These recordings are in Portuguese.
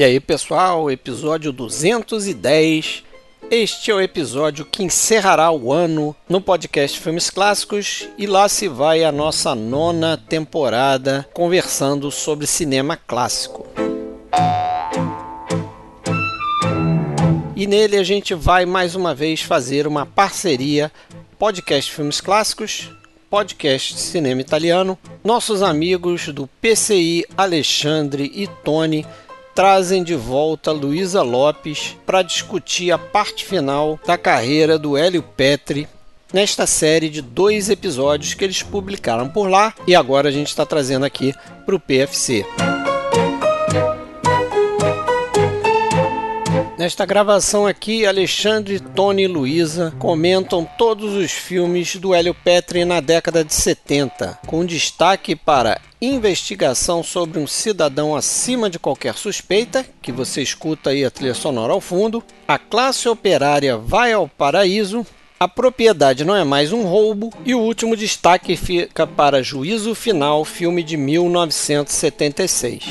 E aí, pessoal, episódio 210. Este é o episódio que encerrará o ano no podcast Filmes Clássicos e lá se vai a nossa nona temporada conversando sobre cinema clássico. E nele a gente vai mais uma vez fazer uma parceria podcast Filmes Clássicos, podcast cinema italiano. Nossos amigos do PCI Alexandre e Tony trazem de volta Luísa Lopes para discutir a parte final da carreira do Hélio Petri nesta série de dois episódios que eles publicaram por lá e agora a gente está trazendo aqui para o PFC. Nesta gravação aqui, Alexandre, Tony e Luísa comentam todos os filmes do Hélio Petri na década de 70, com destaque para Investigação sobre um cidadão acima de qualquer suspeita, que você escuta aí a trilha sonora ao fundo, A classe operária vai ao paraíso, A propriedade não é mais um roubo e o último destaque fica para Juízo Final, filme de 1976.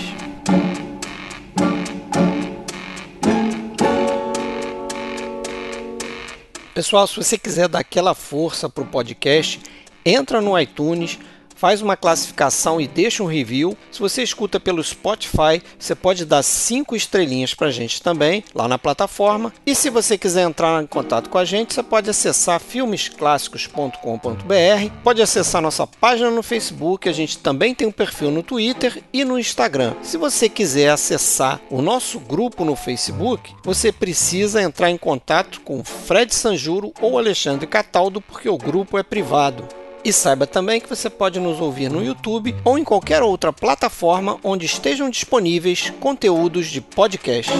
Pessoal, se você quiser dar aquela força para o podcast, entra no iTunes, faz uma classificação e deixa um review. Se você escuta pelo Spotify, você pode dar cinco estrelinhas para a gente também lá na plataforma. E se você quiser entrar em contato com a gente, você pode acessar filmesclassicos.com.br, pode acessar nossa página no Facebook, a gente também tem um perfil no Twitter e no Instagram. Se você quiser acessar o nosso grupo no Facebook, você precisa entrar em contato com Fred Sanjuro ou Alexandre Cataldo, porque o grupo é privado. E saiba também que você pode nos ouvir no YouTube ou em qualquer outra plataforma onde estejam disponíveis conteúdos de podcast.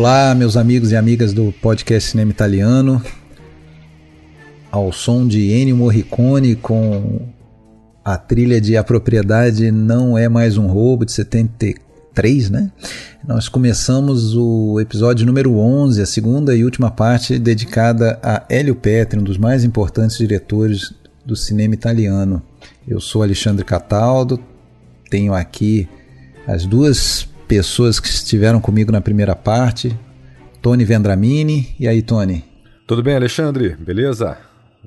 Olá, meus amigos e amigas do podcast Cinema Italiano. Ao som de Ennio Morricone com a trilha de A Propriedade Não É Mais Um Roubo, de 73, né? Nós começamos o episódio número 11, a segunda e última parte dedicada a Hélio Petri, um dos mais importantes diretores do cinema italiano. Eu sou Alexandre Cataldo, tenho aqui as duas pessoas que estiveram comigo na primeira parte. Tony Vendramini. E aí, Tony? Tudo bem, Alexandre? Beleza?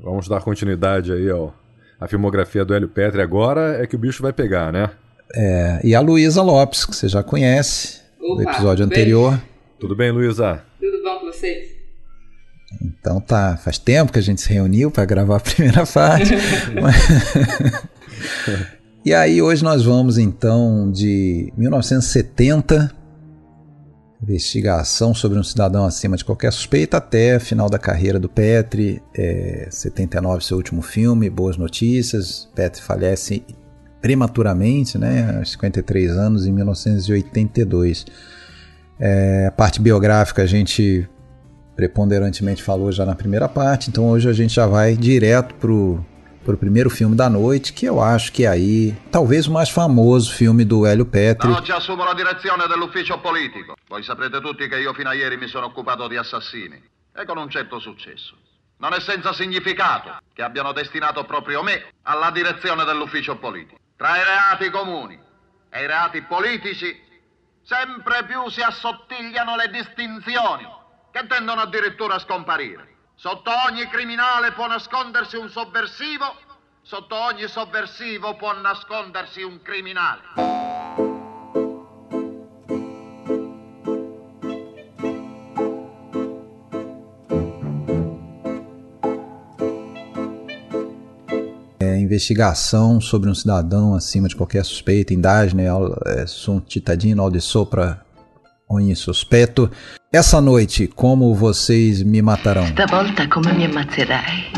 Vamos dar continuidade aí ao, à filmografia do Hélio Petri. Agora é que o bicho vai pegar, né? É, e a Luísa Lopes, que você já conhece, Opa, do episódio anterior. Bem? Tudo bem, Luísa? Tudo bom com vocês? Então tá, faz tempo que a gente se reuniu para gravar a primeira parte. E aí hoje nós vamos então de 1970, investigação sobre um cidadão acima de qualquer suspeita, até final da carreira do Petri, é, 79 seu último filme, Boas Notícias, Petri falece prematuramente, né, aos 53 anos, em 1982. É, a parte biográfica a gente preponderantemente falou já na primeira parte, então hoje a gente já vai direto pro pro primeiro filme da noite, que eu acho que é aí, talvez o mais famoso filme do Hélio Petri. Oggi assumo la direzione dell'ufficio politico. Voi saprete tutti che io fino a ieri mi sono occupato di assassini e con un certo successo. Non è senza significato che abbiano destinato proprio me alla direzione dell'ufficio politico. Tra i reati comuni e i reati politici sempre più si assottigliano le distinzioni che tendono addirittura a scomparire. Sotto ogni criminale può nascondersi un sovversivo, sotto ogni sovversivo può nascondersi un criminale. É, investigação sobre um cidadão acima de qualquer suspeita, indagine, é, sunt cittadino, de sopra ogni sospetto. Essa noite, como vocês me matarão? Stavolta come mi ammazzerai?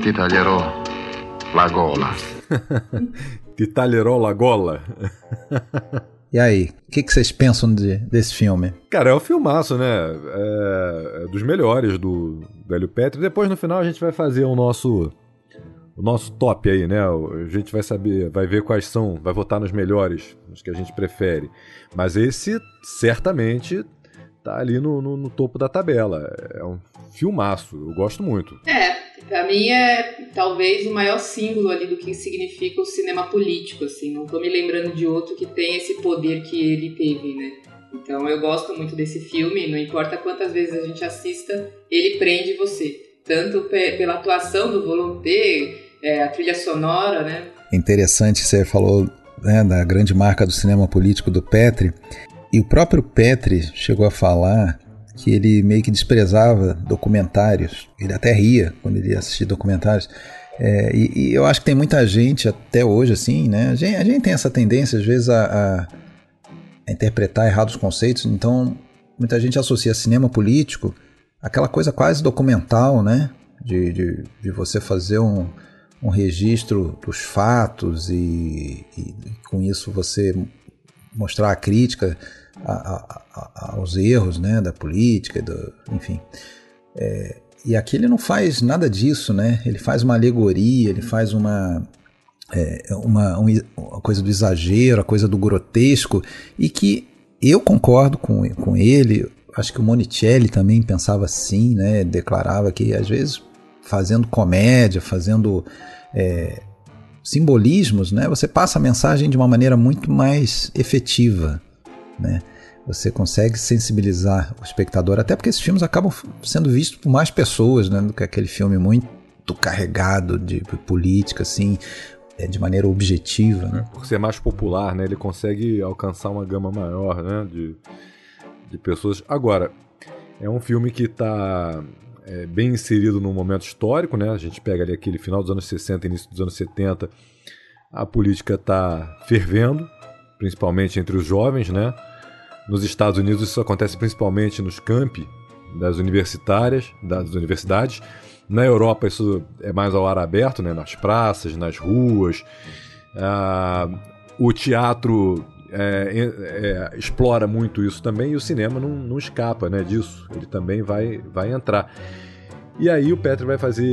Ti taglierò la gola. Ti taglierò la gola. E aí, o que, que, vocês pensam de, desse filme? Cara, é um filmaço, né? É, é dos melhores do, do Hélio Petri. Depois, no final, a gente vai fazer o nosso o nosso top aí, né? A gente vai saber, vai ver quais são, vai votar nos melhores, os que a gente prefere. Mas esse certamente tá ali no, no, no topo da tabela. É um filmaço, eu gosto muito. É, pra mim é talvez o maior símbolo ali do que significa o cinema político, assim. Não tô me lembrando de outro que tem esse poder que ele teve, né? Então eu gosto muito desse filme, não importa quantas vezes a gente assista, ele prende você. Tanto pela atuação do Volonté, é, a trilha sonora, né? Interessante, você falou né, da grande marca do cinema político do Petri, e o próprio Petri chegou a falar que ele meio que desprezava documentários, ele até ria quando ele ia assistir documentários, é, e, e, eu acho que tem muita gente até hoje assim, né? A gente, a gente tem essa tendência às vezes a, a, interpretar errados conceitos, então muita gente associa cinema político aquela coisa quase documental, né? De, de, de você fazer um, um registro dos fatos e, e, com isso você mostrar a crítica a, a, a, aos erros né, da política, do, enfim. É, e aqui ele não faz nada disso, né? Ele faz uma alegoria, ele faz uma, é, uma, uma coisa do exagero, a coisa do grotesco, e que eu concordo com, com ele. Acho que o Monicelli também pensava assim, né? Declarava que às vezes fazendo comédia, fazendo é, simbolismos, né, você passa a mensagem de uma maneira muito mais efetiva. Né? Você consegue sensibilizar o espectador, até porque esses filmes acabam sendo vistos por mais pessoas né, do que aquele filme muito carregado de política, assim, é, de maneira objetiva. Né? Por ser mais popular, né, ele consegue alcançar uma gama maior né, de, de pessoas. Agora, é um filme que está é, bem inserido num momento histórico, né? A gente pega ali aquele final dos anos 60, início dos anos 70, a política está fervendo, principalmente entre os jovens, né? Nos Estados Unidos isso acontece principalmente nos campi das universitárias, das universidades. Na Europa isso é mais ao ar aberto, né? Nas praças, nas ruas. Ah, o teatro é, é, explora muito isso também e o cinema não, não escapa né, disso. Ele também vai, vai entrar. E aí o Petri vai fazer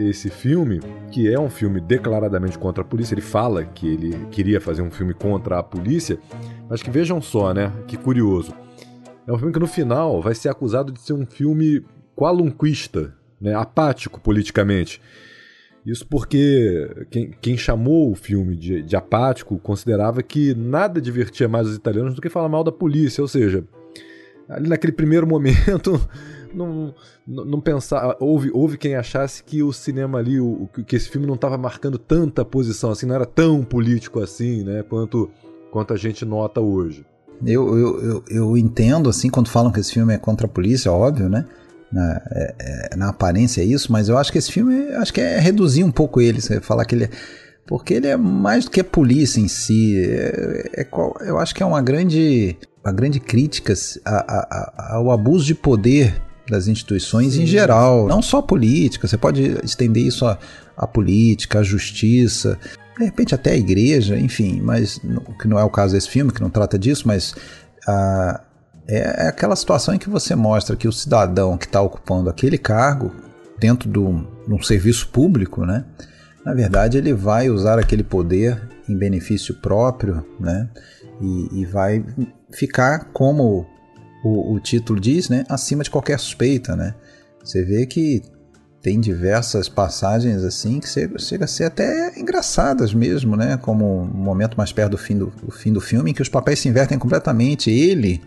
esse filme, que é um filme declaradamente contra a polícia. Ele fala que ele queria fazer um filme contra a polícia, mas que vejam só, né? Que curioso. É um filme que no final vai ser acusado de ser um filme qualunquista, né, apático politicamente. Isso porque quem, quem chamou o filme de, de, apático considerava que nada divertia mais os italianos do que falar mal da polícia, ou seja, ali naquele primeiro momento não, não, não pensar, houve, houve quem achasse que o cinema ali, o, que esse filme não estava marcando tanta posição assim, não era tão político assim, né, quanto, quanto a gente nota hoje. Eu, eu, eu, eu entendo, assim, quando falam que esse filme é contra a polícia, óbvio, né? Na, é, é, na aparência é isso, mas eu acho que esse filme acho que é reduzir um pouco ele, falar que ele é, porque ele é mais do que a polícia em si. É, é, eu acho que é uma grande, uma grande crítica a, a, ao abuso de poder das instituições Sim. em geral, não só a política. Você pode estender isso à, à política, à justiça, de repente até a igreja, enfim, mas que não é o caso desse filme, que não trata disso, mas a, é, é aquela situação em que você mostra que o cidadão que está ocupando aquele cargo dentro de um serviço público, né? Na verdade, ele vai usar aquele poder em benefício próprio, né? E, e vai ficar, como o, o, título diz, né? Acima de qualquer suspeita, né? Você vê que tem diversas passagens assim que chega a ser até engraçadas mesmo, né? Como um momento mais perto do fim do, do fim do filme, em que os papéis se invertem completamente. Ele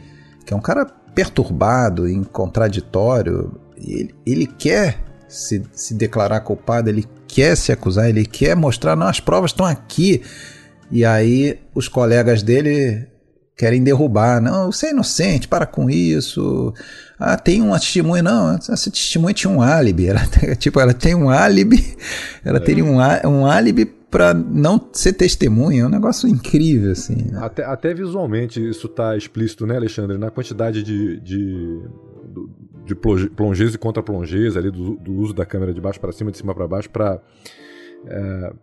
que é um cara perturbado, contraditório, ele, ele quer se, se declarar culpado, ele quer se acusar, ele quer mostrar, não, as provas estão aqui. E aí os colegas dele querem derrubar. Não, você é inocente, para com isso. Ah, tem uma testemunha. Não, essa testemunha tinha um álibi. Ela, tipo, ela tem um álibi, ela é. teria um, um álibi para não ser testemunha. É um negócio incrível, assim. Né? Até, até visualmente isso está explícito, né, Alexandre? Na quantidade de, de de plongês e contra-plongês ali, do, do, uso da câmera de baixo para cima, de cima para baixo, para é,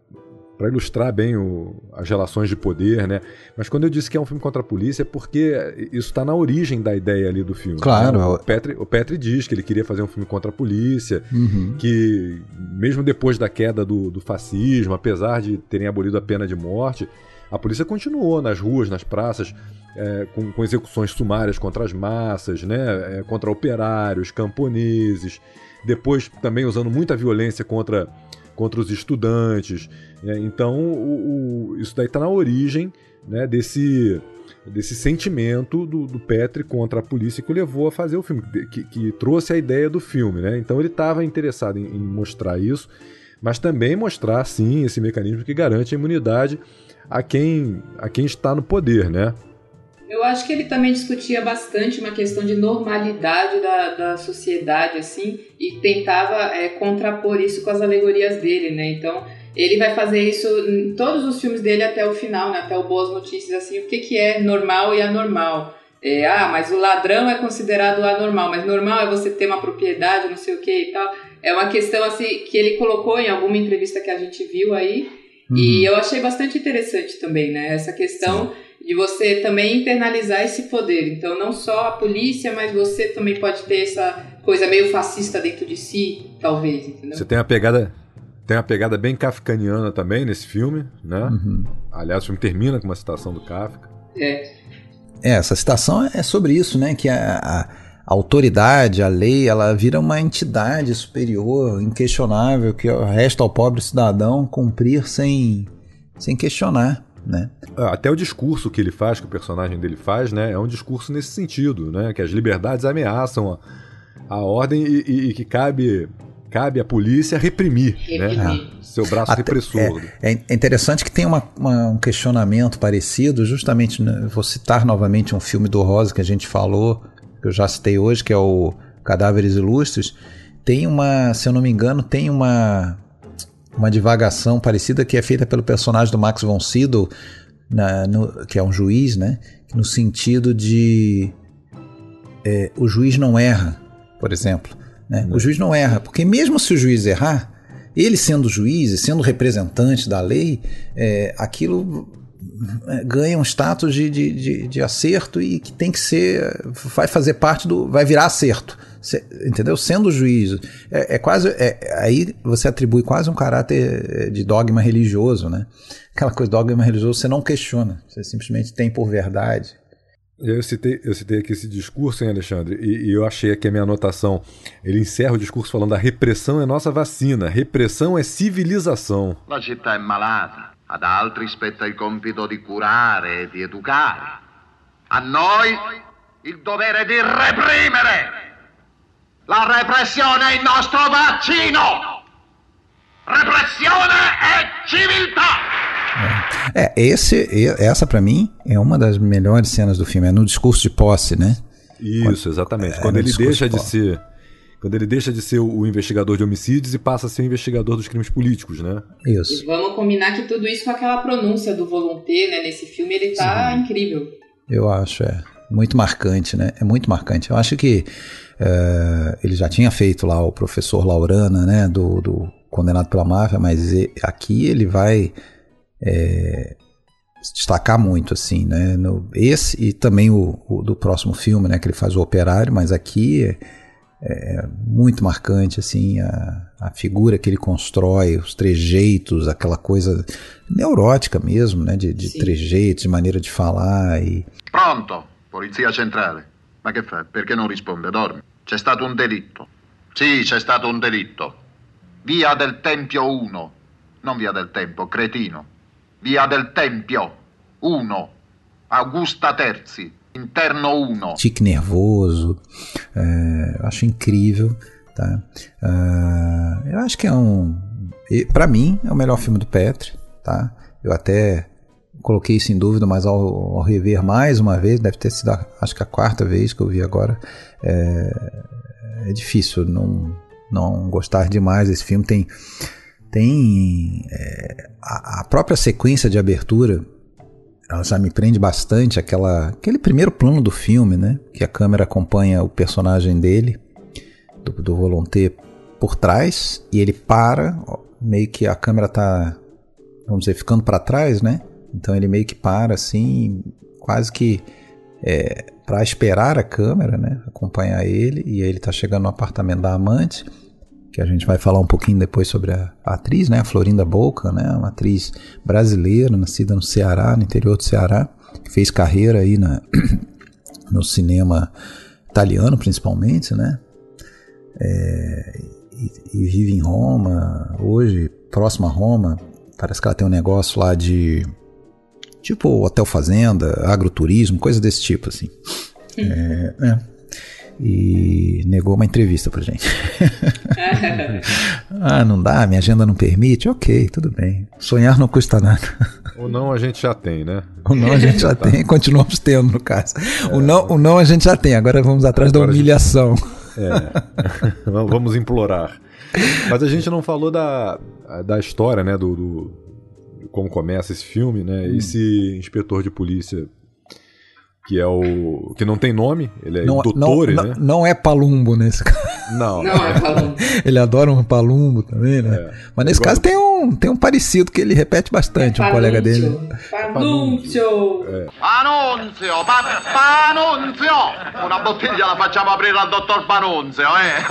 para ilustrar bem o, as relações de poder, né? Mas quando eu disse que é um filme contra a polícia, é porque isso está na origem da ideia ali do filme. Claro. Né? O, Petri, o Petri diz que ele queria fazer um filme contra a polícia, uhum. que mesmo depois da queda do, do fascismo, apesar de terem abolido a pena de morte, a polícia continuou nas ruas, nas praças, é, com, com, execuções sumárias contra as massas, né? É, contra operários, camponeses, depois também usando muita violência contra contra os estudantes. Né? Então, o, o, isso daí está na origem né, desse, desse sentimento do, do Petri contra a polícia que o levou a fazer o filme, que, que trouxe a ideia do filme. Né? Então, ele estava interessado em, em mostrar isso, mas também mostrar, sim, esse mecanismo que garante a imunidade a quem, a quem está no poder, né? Eu acho que ele também discutia bastante uma questão de normalidade da, da sociedade, assim, e tentava é, contrapor isso com as alegorias dele, né? Então, ele vai fazer isso em todos os filmes dele até o final, né? Até o Boas Notícias, assim, o que, que é normal e anormal. É, ah, mas o ladrão é considerado anormal, mas normal é você ter uma propriedade, não sei o que e tal. É uma questão, assim, que ele colocou em alguma entrevista que a gente viu aí, uhum. e eu achei bastante interessante também, né? Essa questão... Sim de você também internalizar esse poder. Então, não só a polícia, mas você também pode ter essa coisa meio fascista dentro de si, talvez, entendeu? Você tem uma pegada tem uma pegada bem kafkaniana também nesse filme, né? Uhum. Aliás, o filme termina com uma citação do Kafka. É. É, essa citação é sobre isso, né? Que a, a, a autoridade, a lei, ela vira uma entidade superior, inquestionável, que resta ao pobre cidadão cumprir sem, sem questionar né? Ah, até o discurso que ele faz, que o personagem dele faz, né, é um discurso nesse sentido, né, que as liberdades ameaçam a, a ordem e, e, e, que cabe cabe à polícia reprimir, né, reprimir. né, seu braço até, repressor. É, é, interessante que tem uma, uma, um questionamento parecido, justamente, né, vou citar novamente um filme do Rosa que a gente falou, que eu já citei hoje, que é o Cadáveres Ilustres, tem uma, se eu não me engano, tem uma uma divagação parecida que é feita pelo personagem do Max von Sydow, na, no, que é um juiz, né? No sentido de é, o juiz não erra, por exemplo. Né? O juiz não erra, porque mesmo se o juiz errar, ele sendo juiz e sendo representante da lei, é, aquilo é, ganha um status de, de, de, de, acerto e que tem que ser, vai fazer parte do, vai virar acerto entendeu? Sendo juiz, é, é quase, é, aí você atribui quase um caráter é, de dogma religioso, né? Aquela coisa, dogma religioso, você não questiona, você simplesmente tem por verdade. Eu citei, eu citei aqui esse discurso, hein, Alexandre, e, e, eu achei aqui a minha anotação. Ele encerra o discurso falando: a repressão é nossa vacina, repressão é civilização. La città è malata, ad altri spetta il compito di curare e di educare. A noi il dovere di reprimere. La repressione è il nostro vaccino! Repressione e civiltà! É, esse, essa para mim é uma das melhores cenas do filme, é no discurso de posse, né? Isso, exatamente. É, Quando ele deixa de, de ser quando ele deixa de ser o investigador de homicídios e passa a ser o investigador dos crimes políticos, né? Isso. E vamos combinar que tudo isso com aquela pronúncia do volonté, né? Nesse filme ele tá Sim. incrível. Eu acho, é. Muito marcante, né? É muito marcante. Eu acho que é, ele já tinha feito lá o professor Laurana, né, do, do Condenado pela Máfia, mas aqui ele vai é, destacar muito, assim, né, no, esse e também o, o, do próximo filme, né, que ele faz o Operário, mas aqui é, é muito marcante, assim, a, a figura que ele constrói, os trejeitos, aquela coisa neurótica mesmo, né, de, de trejeitos, de maneira de falar e... Pronto, Polizia Centrale. Ma che fa? Perché non risponde? Dorme. C'è stato un delitto. Sì, c'è stato un delitto. Via del Tempio 1. Non via del Tempo, cretino. Via del Tempio 1. Augusta Terzi. Interno 1. Tique nervoso. É, eu acho incrível. Tá? Uh, eu acho que é um. para mim, é o melhor filme do Petri. Tá? Eu até coloquei isso em dúvida, mas ao, ao, rever mais uma vez, deve ter sido a, acho que a quarta vez que eu vi agora, é, é difícil não, não gostar demais desse filme. Tem, tem é, a, a, própria sequência de abertura, ela já me prende bastante, aquela, aquele primeiro plano do filme, né? Que a câmera acompanha o personagem dele. do, do Volonté por trás e ele para, meio que a câmera tá, vamos dizer, ficando para trás, né? Então ele meio que para assim, quase que é, para esperar a câmera, né? Acompanhar ele e ele tá chegando no apartamento da amante, que a gente vai falar um pouquinho depois sobre a, atriz, né? A Florinda Boca, né? Uma atriz brasileira, nascida no Ceará, no interior do Ceará, que fez carreira aí na, no cinema italiano, principalmente, né? É, e, e vive em Roma hoje, próximo a Roma. Parece que ela tem um negócio lá de Tipo hotel fazenda, agroturismo, coisa desse tipo, assim. É, é. E negou uma entrevista pra gente. ah, não dá, minha agenda não permite? Ok, tudo bem. Sonhar não custa nada. O não a gente já tem, né? O não a gente já tá. tem, continuamos tendo, no caso. É, o, não, o não a gente já tem, agora vamos atrás da humilhação. Gente... É. vamos implorar. Mas a gente não falou da, da história, né? do, do como começa esse filme, né? Hum. Esse inspetor de polícia que é o que não tem nome, ele é não, Dottore, não, né? Não é Palumbo nesse caso. Não. Não é Palumbo. ele adora um Palumbo também, né? É. Mas nesse caso tem um, tem um parecido que ele repete bastante, é um colega dele. Panunzio. É. Panunzio, pa, Panunzio! Una bottiglia la facciamo aprire al dottor Panunzio, eh?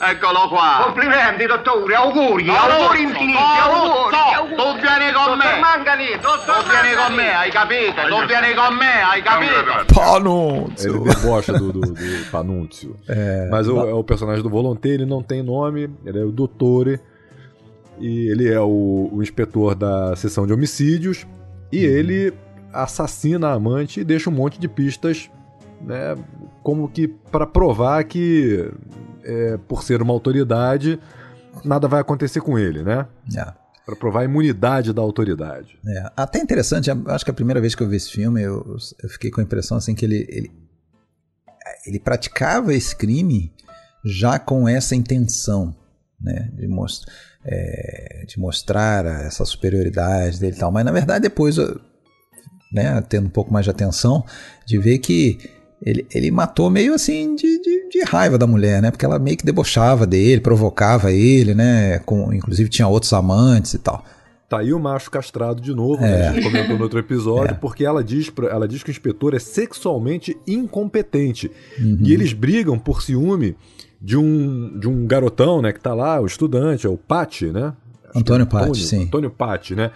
Eccolo qua. Complimenti, dottore, auguri, auguri infiniti, auguri, auguri. Tu vieni con me. Dottor Tu vieni con me, hai capito? Tu vieni con me, hai capito? Panunzio. Ele debocha do, do, do Panunzio. É, Mas o, é o personagem do Volonté, ele não tem nome, ele é o Dottore. E ele é o, o inspetor da seção de homicídios. E uhum. ele assassina a amante e deixa um monte de pistas, né? Como que para provar que, é, por ser uma autoridade, nada vai acontecer com ele, né? É. Para provar a imunidade da autoridade. É. Até interessante, acho que a primeira vez que eu vi esse filme, eu, eu fiquei com a impressão assim que ele, ele, ele praticava esse crime já com essa intenção, né? De mostrar é, de mostrar essa superioridade dele e tal. Mas na verdade, depois, né, tendo um pouco mais de atenção, de ver que ele, ele matou meio assim de, de, de, raiva da mulher, né? Porque ela meio que debochava dele, provocava ele, né? Com, inclusive tinha outros amantes e tal. Tá aí o macho castrado de novo, né? é. né? A gente comentou no outro episódio, é. porque ela diz, pra, ela diz que o inspetor é sexualmente incompetente. Uhum. E eles brigam por ciúme de um, de um garotão, né, que tá lá, o estudante, é o Patti, né? Acho Antônio é Patti, sim. Antônio Patti, né?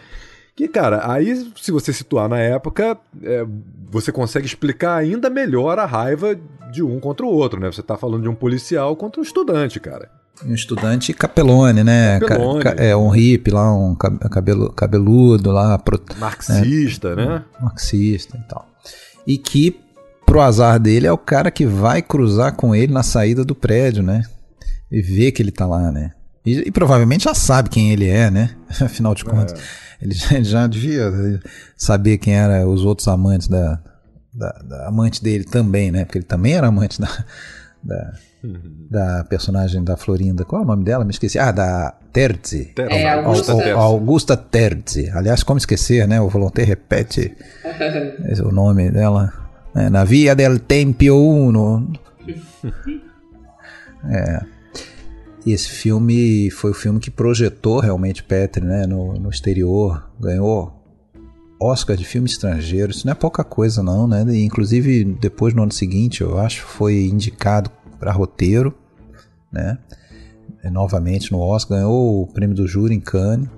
Que, cara, aí, se você situar na época, é, você consegue explicar ainda melhor a raiva de um contra o outro, né? Você tá falando de um policial contra um estudante, cara. Um estudante capelone, né? Capelone. Ca é um hippie lá, um cabelo, cabeludo lá. Pro, marxista, né? né? Marxista e tal. E que pro azar dele, é o cara que vai cruzar com ele na saída do prédio, né? E vê que ele tá lá, né? E, e provavelmente já sabe quem ele é, né? Afinal de contas. É. Ele, já, ele já devia saber quem eram os outros amantes da, da, da, amante dele também, né? Porque ele também era amante da, da, uhum. da personagem da Florinda. Qual é o nome dela? Me esqueci. Ah, da Terzi. É, Augusta, Terzi. Augusta Terzi. Aliás, como esquecer, né? O Volonté repete o nome dela. É, na Via del Tempio 1. é. Esse filme foi o filme que projetou realmente Petri né, no, no exterior, ganhou Oscar de filme estrangeiro, isso não é pouca coisa não, né? E, inclusive depois no ano seguinte, eu acho, foi indicado para roteiro, né? Novamente no Oscar, ganhou o prêmio do júri em Cannes.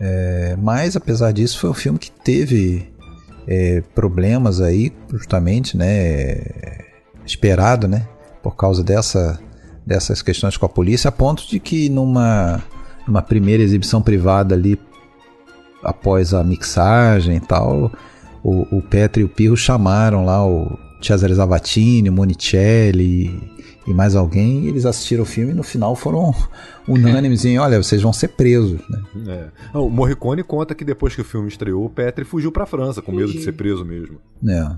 É, mas apesar disso, foi um filme que teve é, problemas aí, justamente, né, esperado, né, por causa dessa, dessas questões com a polícia, a ponto de que numa, numa primeira exibição privada ali, após a mixagem e tal, o, o Petri e o Pirro chamaram lá o Cesare Zavatini, o Monicelli e mais alguém, e eles assistiram o filme e no final foram unânimes em, olha, vocês vão ser presos. Né? É. O Morricone conta que depois que o filme estreou, o Petri fugiu para a França, com medo de ser preso mesmo. É.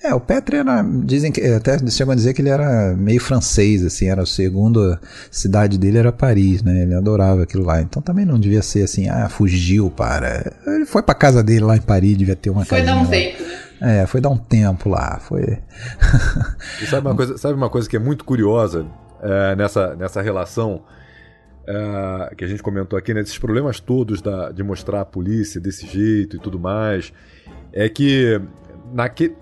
É, o Petri era, dizem que, até chegam a dizer que ele era meio francês, assim, era a segunda cidade dele era Paris, né, ele adorava aquilo lá, então também não devia ser assim, ah, fugiu para, ele foi para casa dele lá em Paris, devia ter uma Foi dar um. É, foi dar um tempo lá, foi... e sabe uma coisa, sabe uma coisa que é muito curiosa é, nessa, nessa relação é, que a gente comentou aqui, né, problemas todos da, de mostrar a polícia desse jeito e tudo mais, é que naque,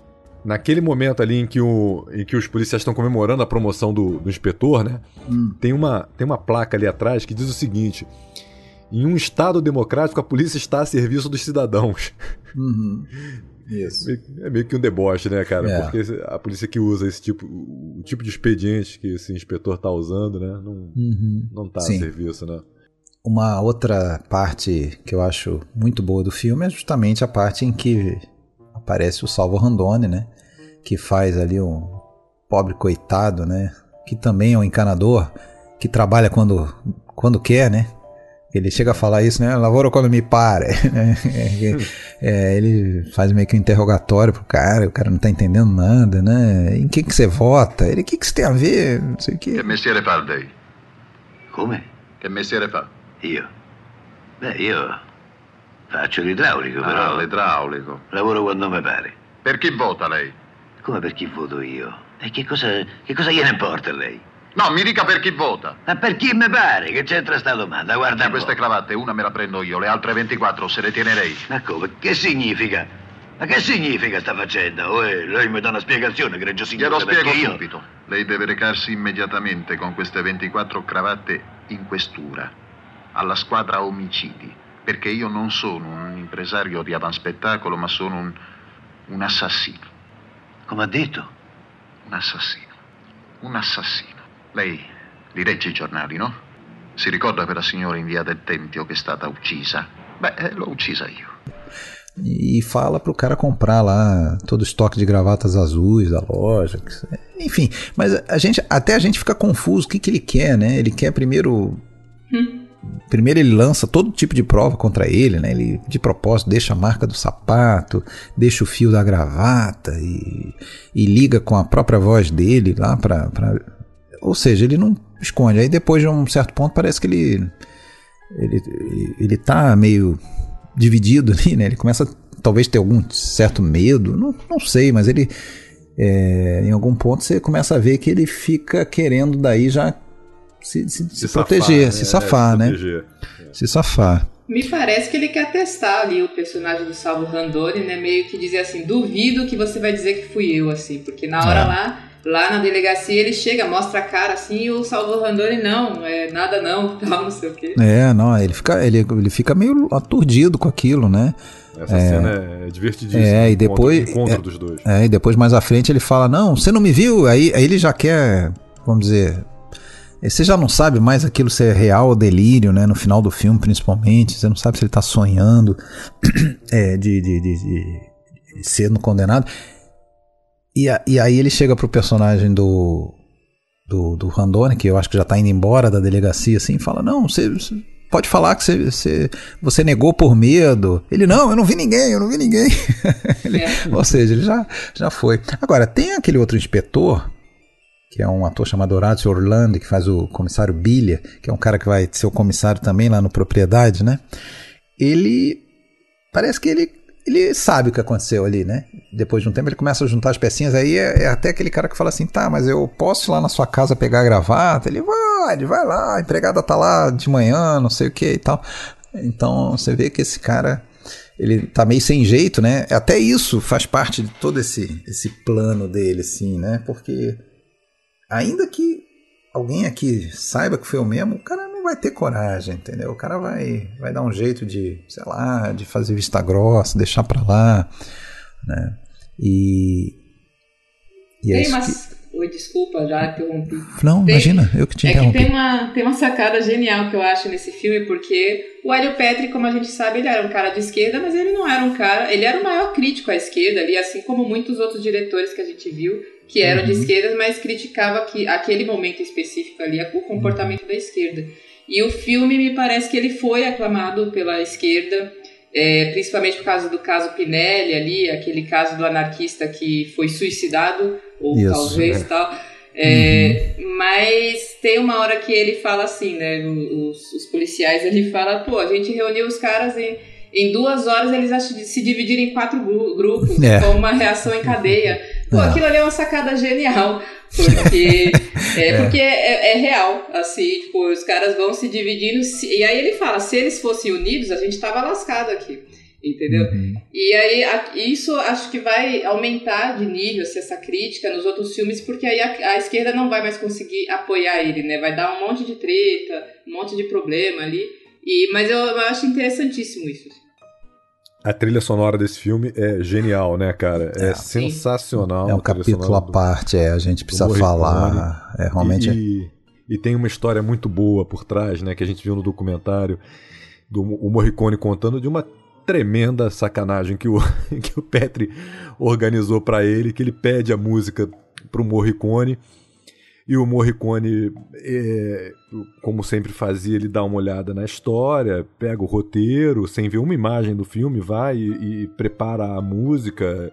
naquele momento ali em que, o, em que os policiais estão comemorando a promoção do, do inspetor, né, Hum. tem, uma, tem uma placa ali atrás que diz o seguinte: em um Estado democrático, a polícia está a serviço dos cidadãos. Uhum. Isso. É meio que um deboche, né, cara? É. Porque a polícia que usa esse tipo, o tipo de expediente que esse inspetor tá usando, né, não, Uhum. não tá Sim. a serviço, né? Uma outra parte que eu acho muito boa do filme é justamente a parte em que aparece o Salvo Randone, né? Que faz ali um pobre coitado, né? Que também é um encanador, que trabalha quando, quando quer, né? Ele chega a falar isso, né? Lavoro quando me pare. É, ele faz meio que um interrogatório pro cara, o cara não tá entendendo nada, né? Em que que você vota? Ele, o que que isso tem a ver? Não sei o quê. Che mestiere fa lei? Come? Che mestiere fa? Io? Beh, io faccio l'idraulico, Ah, però l'idraulico. lavoro quando mi pare. Per chi vota lei? Come per chi voto io? E che cosa, che cosa gliene importa a lei? No, mi dica per chi vota. Ma per chi mi pare? Che c'entra sta domanda? Guarda Di queste cravatte una me la prendo io, le altre 24 se le tiene lei. Ma come? Che significa? Ma che significa sta faccenda? Oh, eh, lei mi dà una spiegazione, greggio signore, Glielo spiego io... subito. Lei deve recarsi immediatamente con queste 24 cravatte in questura, alla squadra omicidi, perché io non sono un impresario di avanspettacolo, ma sono un, un assassino. Come ha detto? Un assassino. Un assassino. Lei li legge i giornali, no? Si ricorda quella signora in via del Tempio che è stata uccisa? Beh, eh, l'ho uccisa io. e fala pro cara comprar lá todo o estoque de gravatas azuis da loja. Enfim, mas a gente até a gente fica confuso o que, que ele quer, né? Ele quer primeiro. Primeiro ele lança todo tipo de prova contra ele, né? Ele de propósito deixa a marca do sapato, deixa o fio da gravata e, e liga com a própria voz dele lá pra, pra. Ou seja, ele não esconde. Aí depois de um certo ponto parece que ele. Ele, ele, ele tá meio dividido ali, né? Ele começa a talvez ter algum certo medo, não, não sei, mas ele é, em algum ponto você começa a ver que ele fica querendo daí já se, se- se proteger, né? se safar, É, né? proteger. Se safar. Me parece que ele quer testar ali o personagem do Salvo Randoni, né? Meio que dizer assim, duvido que você vai dizer que fui eu, assim. Porque na hora É. lá, lá na delegacia, ele chega, mostra a cara assim, e o Salvo Randoni, não, é nada não, tal, não sei o quê. É, não, ele fica, ele, ele fica meio aturdido com aquilo, né? Essa cena é divertidíssima. É, e encontro- depois- o encontro é- dos dois. É, e depois mais à frente ele fala: Não, você não me viu? Aí, aí ele já quer, vamos dizer. Você já não sabe mais aquilo se é real ou delírio, né? No final do filme, principalmente. Você não sabe se ele tá sonhando é, de, de, de, de- de sendo condenado. E, a- e aí ele chega pro personagem do, do, do Randone, que eu acho que já tá indo embora da delegacia, assim, e fala: Não, você. Pode falar que você, você, você negou por medo. Ele, não, eu não vi ninguém, eu não vi ninguém. Ele- É. ou seja, ele já, já foi. Agora, tem aquele outro inspetor, que é um ator chamado Horácio Orlando, que faz o comissário Bilha, que é um cara que vai ser o comissário também lá no Propriedade, né? Ele. Parece que ele, ele sabe o que aconteceu ali, né? Depois de um tempo ele começa a juntar as pecinhas, aí é, é até aquele cara que fala assim: tá, mas eu posso ir lá na sua casa pegar a gravata? Ele vai, vai lá, a empregada tá lá de manhã, não sei o que e tal. Então você vê que esse cara ele tá meio sem jeito, né? Até isso faz parte de todo esse, esse plano dele, assim, né? Porque ainda que alguém aqui saiba que foi o mesmo, o cara vai ter coragem, entendeu? O cara vai, vai dar um jeito de, sei lá, de fazer vista grossa, deixar pra lá, né? E. E é Tem umas... Oi, desculpa, já interrompi. que... Não, tem- imagina, eu que te É que interrompi. tem uma, tem uma sacada genial que eu acho nesse filme, porque o Hélio Petri, como a gente sabe, ele era um cara de esquerda, mas ele não era um cara. Ele era o maior crítico à esquerda ali, assim como muitos outros diretores que a gente viu, que eram de Uhum. esquerda, mas criticava que, aquele momento específico ali, o comportamento da esquerda. E o filme me parece que ele foi aclamado pela esquerda, é, principalmente por causa do caso Pinelli ali, aquele caso do anarquista que foi suicidado, ou Isso, talvez é. tal. É, Mas tem uma hora que ele fala assim, né? Os, os policiais ele fala, pô, a gente reuniu os caras em, em duas horas eles se dividiram em quatro gru- grupos, É. com uma reação em cadeia. Pô, aquilo ali é uma sacada genial, porque é, é. Porque é, é, real, assim, tipo, os caras vão se dividindo, e aí ele fala, se eles fossem unidos, a gente tava lascado aqui, entendeu? Uhum. E aí a, isso acho que vai aumentar de nível assim, essa crítica nos outros filmes, porque aí a, a, esquerda não vai mais conseguir apoiar ele, né? Vai dar um monte de treta, um monte de problema ali, e, mas eu, eu acho interessantíssimo isso. A trilha sonora desse filme é genial, né, cara? É, é sensacional. É um capítulo à parte, é. A gente precisa falar. É, realmente. E, e, e, tem uma história muito boa por trás, né? Que a gente viu no documentário do o Morricone contando de uma tremenda sacanagem que o, que o Petri organizou para ele, que ele pede a música pro Morricone e o Morricone, é, como sempre fazia, ele dá uma olhada na história, pega o roteiro, sem ver uma imagem do filme, vai e, e prepara a música,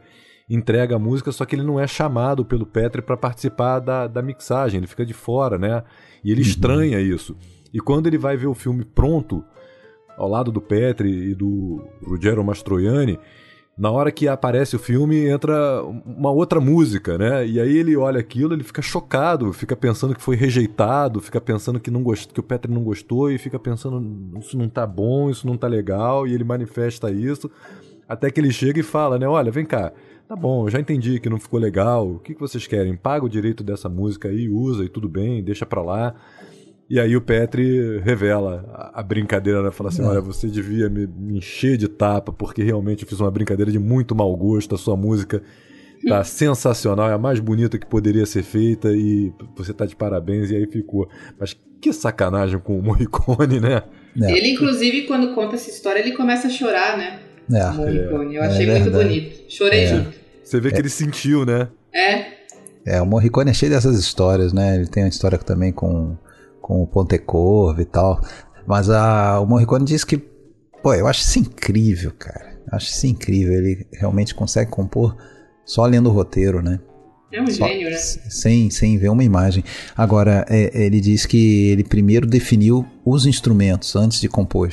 entrega a música, só que ele não é chamado pelo Petri para participar da, da mixagem, ele fica de fora, né? E ele uhum. estranha isso. E quando ele vai ver o filme pronto, ao lado do Petri e do Ruggero Mastroianni, na hora que aparece o filme, entra uma outra música, né? E aí ele olha aquilo, ele fica chocado, fica pensando que foi rejeitado, fica pensando que, não gost... que o Petri não gostou e fica pensando isso não tá bom, isso não tá legal, e ele manifesta isso, até que ele chega e fala, né? Olha, vem cá, tá bom, já entendi que não ficou legal, o que, que vocês querem? Paga o direito dessa música aí, usa e tudo bem, deixa pra lá. E aí o Petri revela a, a brincadeira, né? Fala assim, é. olha, você devia me, me, encher de tapa, porque realmente eu fiz uma brincadeira de muito mau gosto, a sua música tá sensacional, é a mais bonita que poderia ser feita e você tá de parabéns, e aí ficou. Mas que sacanagem com o Morricone, né? É. Ele, inclusive, quando conta essa história, ele começa a chorar, né? É. O Morricone. Eu é achei muito bonito. Chorei é. junto. Você vê que ele sentiu, né? É. É, o Morricone é cheio dessas histórias, né? Ele tem uma história também com com o Pontecorvo e tal. Mas a, o Morricone diz que, pô, eu acho isso incrível, cara. Eu acho isso incrível. Ele realmente consegue compor só lendo o roteiro, né? É um só, gênio, né? Sem, sem ver uma imagem. Agora, é, ele diz que ele primeiro definiu os instrumentos antes de compor,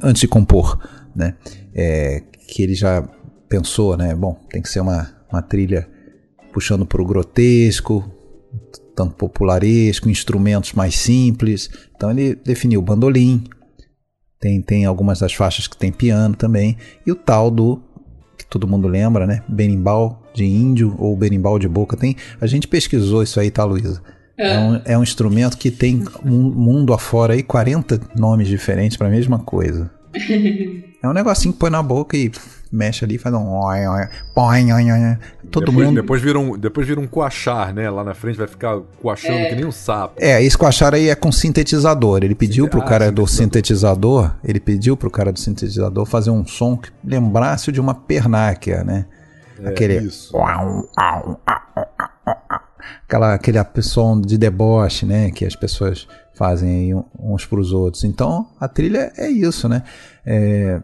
antes de compor, né? É, que ele já pensou, né? Bom, tem que ser uma, uma trilha puxando para o grotesco, tanto popularesco, instrumentos mais simples. Então ele definiu o bandolim, tem, tem algumas das faixas que tem piano também, e o tal do que todo mundo lembra, né? Berimbau de índio ou berimbau de boca. Tem, a gente pesquisou isso aí, tá, Luísa? É. é um, é um instrumento que tem um mundo afora aí 40 nomes diferentes para a mesma coisa. É um negocinho que põe na boca e mexe ali, faz um. Todo depois, mundo. Depois vira, um, depois vira um coachar, né? Lá na frente vai ficar coachando é. que nem um sapo. É, esse coachar aí é com sintetizador. Ele pediu pro ah, cara do sintetizador, ele pediu pro cara do sintetizador fazer um som que lembrasse de uma pernáquia, né? É, Aquele. Isso. Aquela, aquele som de deboche, né? Que as pessoas fazem uns para os outros. Então a trilha é isso, né? É,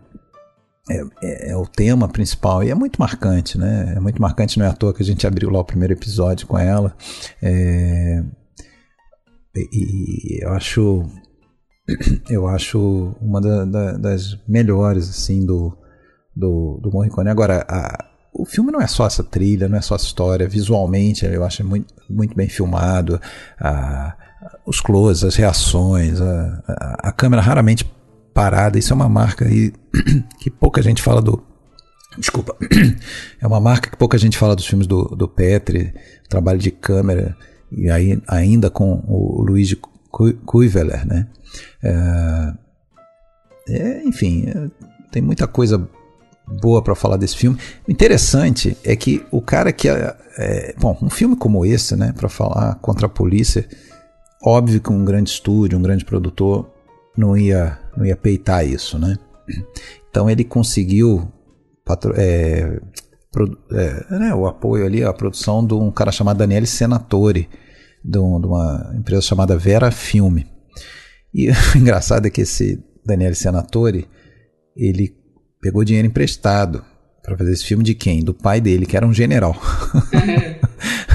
é, é, é, o tema principal e é muito marcante, né? É muito marcante, não é à toa que a gente abriu lá o primeiro episódio com ela. É, e, eu acho eu acho uma da, da, das melhores assim do do, do Morricone. Agora a, o filme não é só essa trilha, não é só essa história. Visualmente eu acho muito, muito bem filmado. A, os closes, as reações, a, a, a câmera raramente parada. Isso é uma marca aí que pouca gente fala do. Desculpa. É uma marca que pouca gente fala dos filmes do, do Petri, trabalho de câmera, e aí ainda com o Luigi Kuiveler, né? É, é, enfim, é, tem muita coisa boa para falar desse filme. O interessante é que o cara que é, é bom, um filme como esse, né, para falar contra a polícia, óbvio que um grande estúdio, um grande produtor não ia, não ia peitar isso, né? Então ele conseguiu é, é, né, o apoio ali, a produção de um cara chamado Daniele Senatore, de, um, de uma empresa chamada Vera Filme. E o engraçado é que esse Daniele Senatore, ele pegou dinheiro emprestado para fazer esse filme de quem? Do pai dele, que era um general.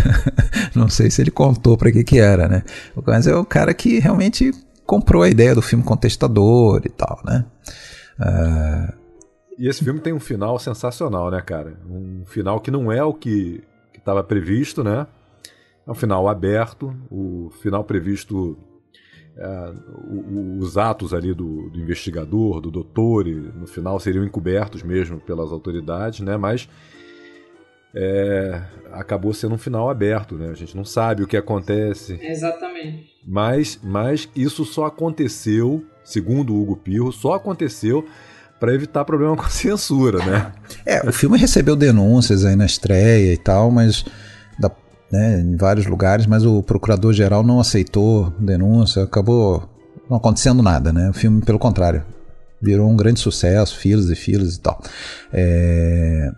Não sei se ele contou para que que era, né? Mas é o cara que realmente comprou a ideia do filme contestador e tal, né? Uh... E esse filme tem um final sensacional, né, cara? Um final que não é o que, que estava previsto, né? É um final aberto, o final previsto é, os atos ali do, do, investigador, do doutor, e no final seriam encobertos mesmo pelas autoridades, né? Mas é, acabou sendo um final aberto, né? A gente não sabe o que acontece. Exatamente. Mas, mas isso só aconteceu, segundo o Hugo Pirro, só aconteceu para evitar problema com a censura, né? É, o filme recebeu denúncias aí na estreia e tal, mas da, né, em vários lugares, mas o procurador-geral não aceitou denúncia, acabou não acontecendo nada, né? O filme, pelo contrário, virou um grande sucesso, filas e filas e tal. É...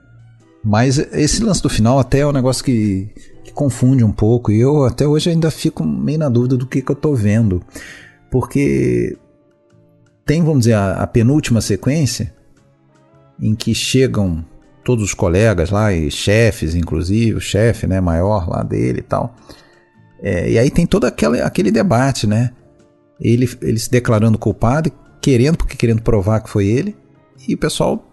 Mas esse lance do final até é um negócio que, que, confunde um pouco, e eu até hoje ainda fico meio na dúvida do que, que eu tô vendo. Porque tem, vamos dizer, a, a penúltima sequência, em que chegam todos os colegas lá, e chefes, inclusive, o chefe né, maior lá dele e tal. É, e aí tem todo aquele, aquele debate, né? Ele, ele se declarando culpado, querendo, porque querendo provar que foi ele, e o pessoal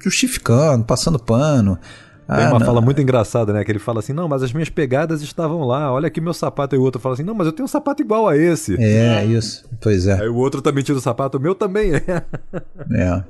justificando, passando pano. Tem ah, uma não. fala muito engraçada, né? Que ele fala assim: não, mas as minhas pegadas estavam lá, olha aqui meu sapato. E o outro fala assim: não, mas eu tenho um sapato igual a esse. É, isso. Pois é. Aí o outro também tira o sapato, o meu também é. É.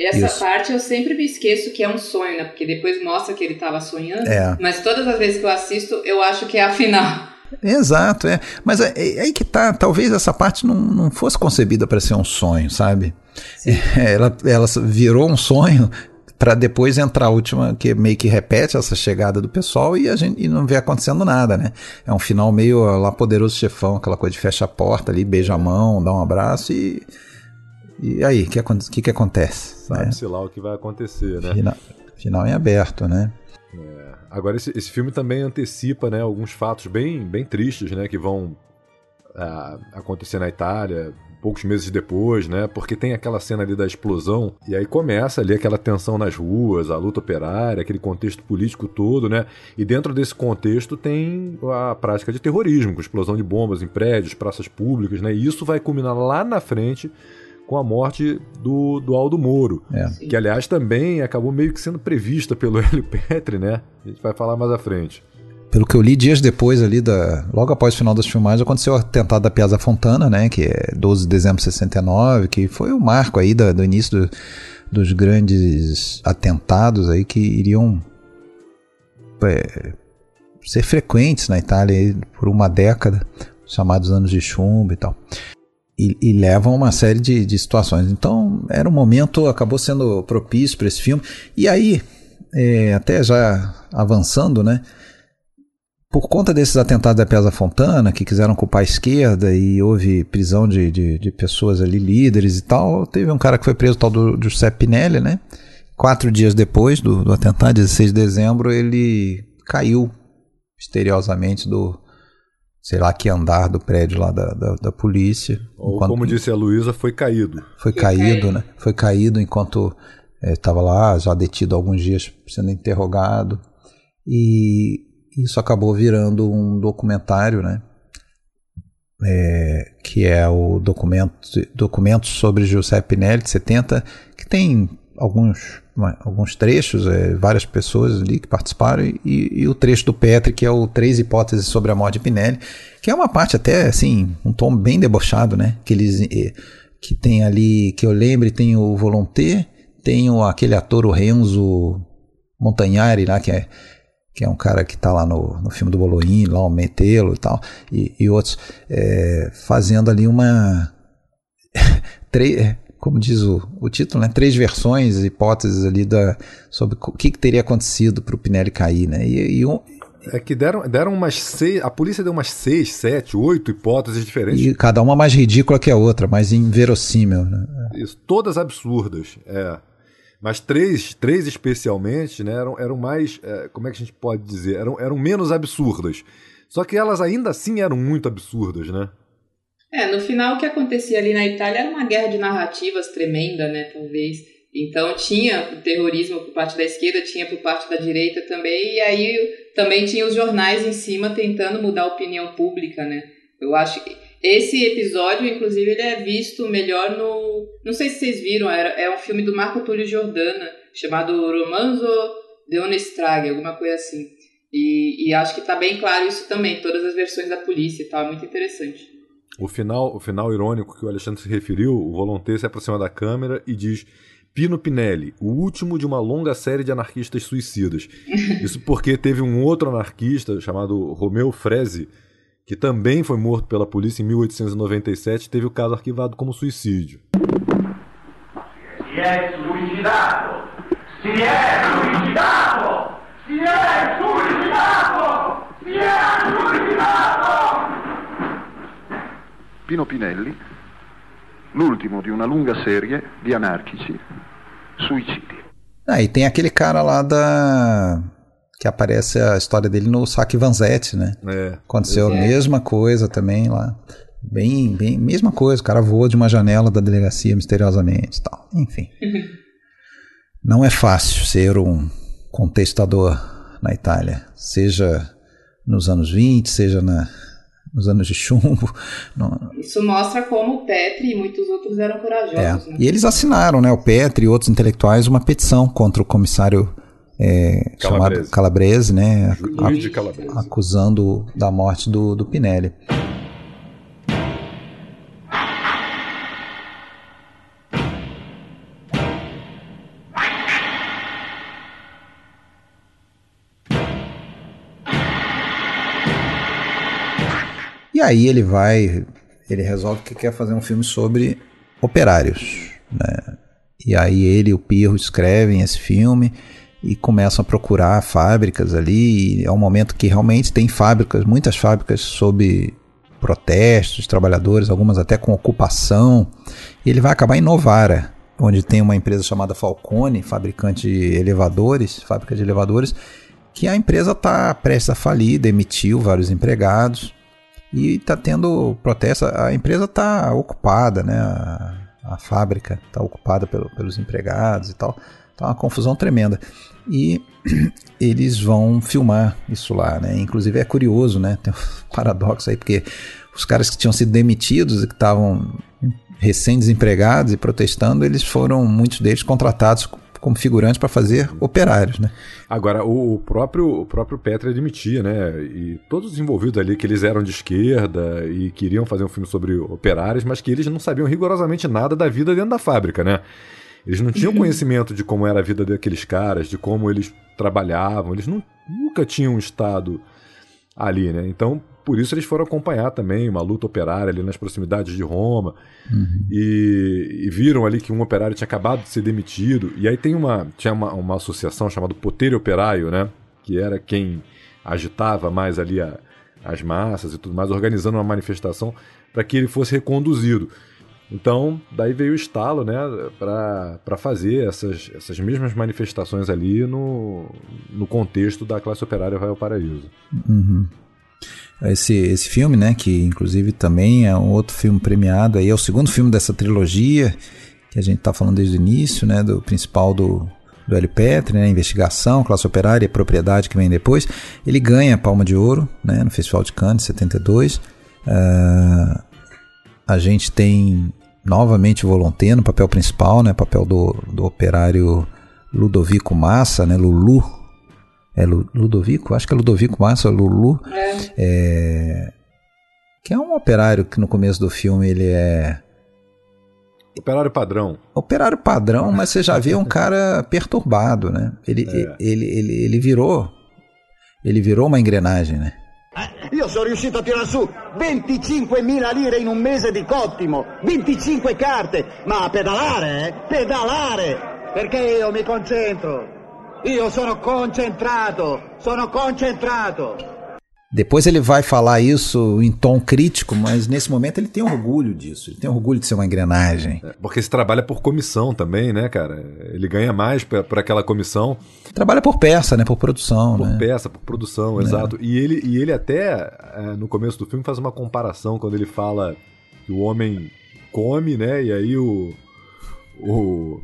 Essa Isso. parte eu sempre me esqueço que é um sonho, né? Porque depois mostra que ele estava sonhando. É. Mas todas as vezes que eu assisto, eu acho que é a final. Exato, é. Mas é, é aí que tá, talvez essa parte não, não fosse concebida para ser um sonho, sabe? Ela, ela virou um sonho para depois entrar a última, que meio que repete essa chegada do pessoal e a gente e não vê acontecendo nada, né? É um final meio lá poderoso chefão, aquela coisa de fecha a porta ali, beija a mão, dá um abraço e e aí, o que, que, que, acontece? Sabe-se né? lá o que vai acontecer, né? Final, final em aberto, né? É. Agora, esse, esse filme também antecipa né, alguns fatos bem, bem tristes né, que vão uh, acontecer na Itália poucos meses depois, né? Porque tem aquela cena ali da explosão e aí começa ali aquela tensão nas ruas, a luta operária, aquele contexto político todo, né? E dentro desse contexto tem a prática de terrorismo, com explosão de bombas em prédios, praças públicas, né? E isso vai culminar lá na frente com a morte do, do Aldo Moro, é. que aliás também acabou meio que sendo prevista pelo Hélio Petri, né? A gente vai falar mais à frente. Pelo que eu li dias depois ali, da, logo após o final das filmagens, aconteceu o atentado da Piazza Fontana, né? Que é 12 de dezembro de 69, que foi o marco aí do, do início do, dos grandes atentados aí que iriam é, ser frequentes na Itália por uma década, chamados anos de chumbo e tal e, e levam a uma série de, de situações. Então, era um momento, acabou sendo propício para esse filme. E aí, é, até já avançando, né? Por conta desses atentados da Piazza Fontana, que quiseram culpar a esquerda e houve prisão de, de, de, pessoas ali, líderes e tal, teve um cara que foi preso, tal do Giuseppe Pinelli, né? Quatro dias depois do, do atentado, 16 de dezembro, ele caiu misteriosamente do, sei lá que andar do prédio lá da, da, da polícia. Ou enquanto... como disse a Luísa, foi caído. Foi caído, né? Foi caído enquanto estava é, lá, já detido alguns dias sendo interrogado. E isso acabou virando um documentário, né? É, que é o documento, documento sobre Giuseppe Pinelli, de 70, que tem alguns, alguns trechos, é, várias pessoas ali que participaram, e, e, o trecho do Petri, que é o Três Hipóteses sobre a Morte de Pinelli, que é uma parte até, assim, um tom bem debochado, né? Que, eles, é, que tem ali, que eu lembre, tem o Volonté, tem o, aquele ator, o Renzo Montagnari lá, que é, que é um cara que está lá no, no filme do Boloin, lá o Metelo e tal, e, e outros, é, fazendo ali uma... três como diz o, o título, né, três versões, hipóteses ali da, sobre o que, que teria acontecido para o Pinelli cair, né? E, e um, é que deram, deram umas seis. A polícia deu umas seis, sete, oito hipóteses diferentes. E cada uma mais ridícula que a outra, mais inverossímil. Né? Isso, todas absurdas. É. Mas três, três especialmente, né, eram, eram mais. É, como é que a gente pode dizer? Eram, eram menos absurdas. Só que elas ainda assim eram muito absurdas, né? É, no final o que acontecia ali na Itália era uma guerra de narrativas tremenda, né, talvez. Então tinha o terrorismo por parte da esquerda, tinha por parte da direita também, e aí também tinha os jornais em cima tentando mudar a opinião pública, né? Eu acho que esse episódio, inclusive, ele é visto melhor no. Não sei se vocês viram, era, é um filme do Marco Túlio Giordana, chamado Romanzo de Onestraghi, alguma coisa assim. E, e acho que tá bem claro isso também, todas as versões da polícia e tal, é muito interessante. O final, o final irônico que o Alexandre se referiu, o Volonté se aproxima da câmera e diz Pino Pinelli, o último de uma longa série de anarquistas suicidas. Isso porque teve um outro anarquista chamado Romeu Freze, que também foi morto pela polícia em 1897 teve o caso arquivado como suicídio. Si è suicidato! Si è suicidato! Si è suicidato! Si è suicidato! Pino Pinelli, l'ultimo di una lunga serie di anarchici suicidi. Ah, e tem aquele cara lá da. Que aparece a história dele no Saque Vanzetti, né? É. Aconteceu a É. mesma coisa também lá. Bem, bem, mesma coisa. O cara voou de uma janela da delegacia misteriosamente e tal. Enfim. Não é fácil ser um contestador na Itália. Seja nos anos 20, seja na, nos anos de chumbo. Não- Isso mostra como o Petri e muitos outros eram corajosos, é. né? E eles assinaram, né, o Petri e outros intelectuais, uma petição contra o comissário é, chamado Calabrese. Calabrese, né, Luiz de Calabrese. acusando da morte do, do Pinelli. E aí ele vai, ele resolve que quer fazer um filme sobre operários, né? E aí ele e o Pirro escrevem esse filme e começam a procurar fábricas ali. É um momento que realmente tem fábricas, muitas fábricas sob protestos, trabalhadores, algumas até com ocupação. E ele vai acabar em Novara, onde tem uma empresa chamada Falcone, fabricante de elevadores, fábrica de elevadores, que a empresa está prestes a falir, demitiu vários empregados e está tendo protesto. A empresa está ocupada, né? A, a fábrica está ocupada pelo- pelos empregados e tal. Tá uma confusão tremenda. E eles vão filmar isso lá, né? Inclusive é curioso, né? Tem um paradoxo aí, porque os caras que tinham sido demitidos e que estavam recém-desempregados e protestando, eles foram, muitos deles, contratados como figurantes para fazer operários, né? Agora, o, próprio, o próprio Petri admitia, né? E todos os envolvidos ali, que eles eram de esquerda e queriam fazer um filme sobre operários, mas que eles não sabiam rigorosamente nada da vida dentro da fábrica, né? Eles não tinham conhecimento de como era a vida daqueles caras, de como eles trabalhavam, eles nu- nunca tinham estado ali, né? Então, por isso eles foram acompanhar também uma luta operária ali nas proximidades de Roma e, e viram ali que um operário tinha acabado de ser demitido. E aí tem uma tinha uma, uma associação chamada Potere Operário, né? Que era quem agitava mais ali a- as massas e tudo mais, organizando uma manifestação para que ele fosse reconduzido. Então, daí veio o estalo, né, para fazer essas, essas mesmas manifestações ali no, no contexto da classe operária vai ao paraíso. Uhum. Esse, esse filme, né, que inclusive também é um outro filme premiado, aí é o segundo filme dessa trilogia que a gente está falando desde o início, né, do principal do, do Hélio Petri, né, investigação, classe operária e propriedade que vem depois. Ele ganha a Palma de Ouro, né, no Festival de Cannes, 72. Ah, a gente tem novamente o Volonté no papel principal, né, papel do, do operário Ludovico Massa, né, Lulu, é Lu- Ludovico? Acho que é Ludovico Massa, Lulu. É, Que é um operário que no começo do filme ele é Operário padrão. operário padrão, mas você já vê um cara perturbado, né? Ele, É. ele, ele, ele virou. Ele virou uma engrenagem, né? Io sono riuscito a tirare su 25.000 lire in un mese di cottimo, 25 carte, ma a pedalare, eh? Pedalare! Perché io mi concentro. Io sono concentrato, sono concentrato. Depois ele vai falar isso em tom crítico, mas nesse momento ele tem orgulho disso. Ele tem orgulho de ser uma engrenagem. Porque se trabalha por comissão também, né, cara? Ele ganha mais por, aquela comissão, Trabalha por peça, né? Por produção, por né? peça, por produção, exato. E ele, e ele até, é, no começo do filme, faz uma comparação quando ele fala que o homem come, né? E aí o. O,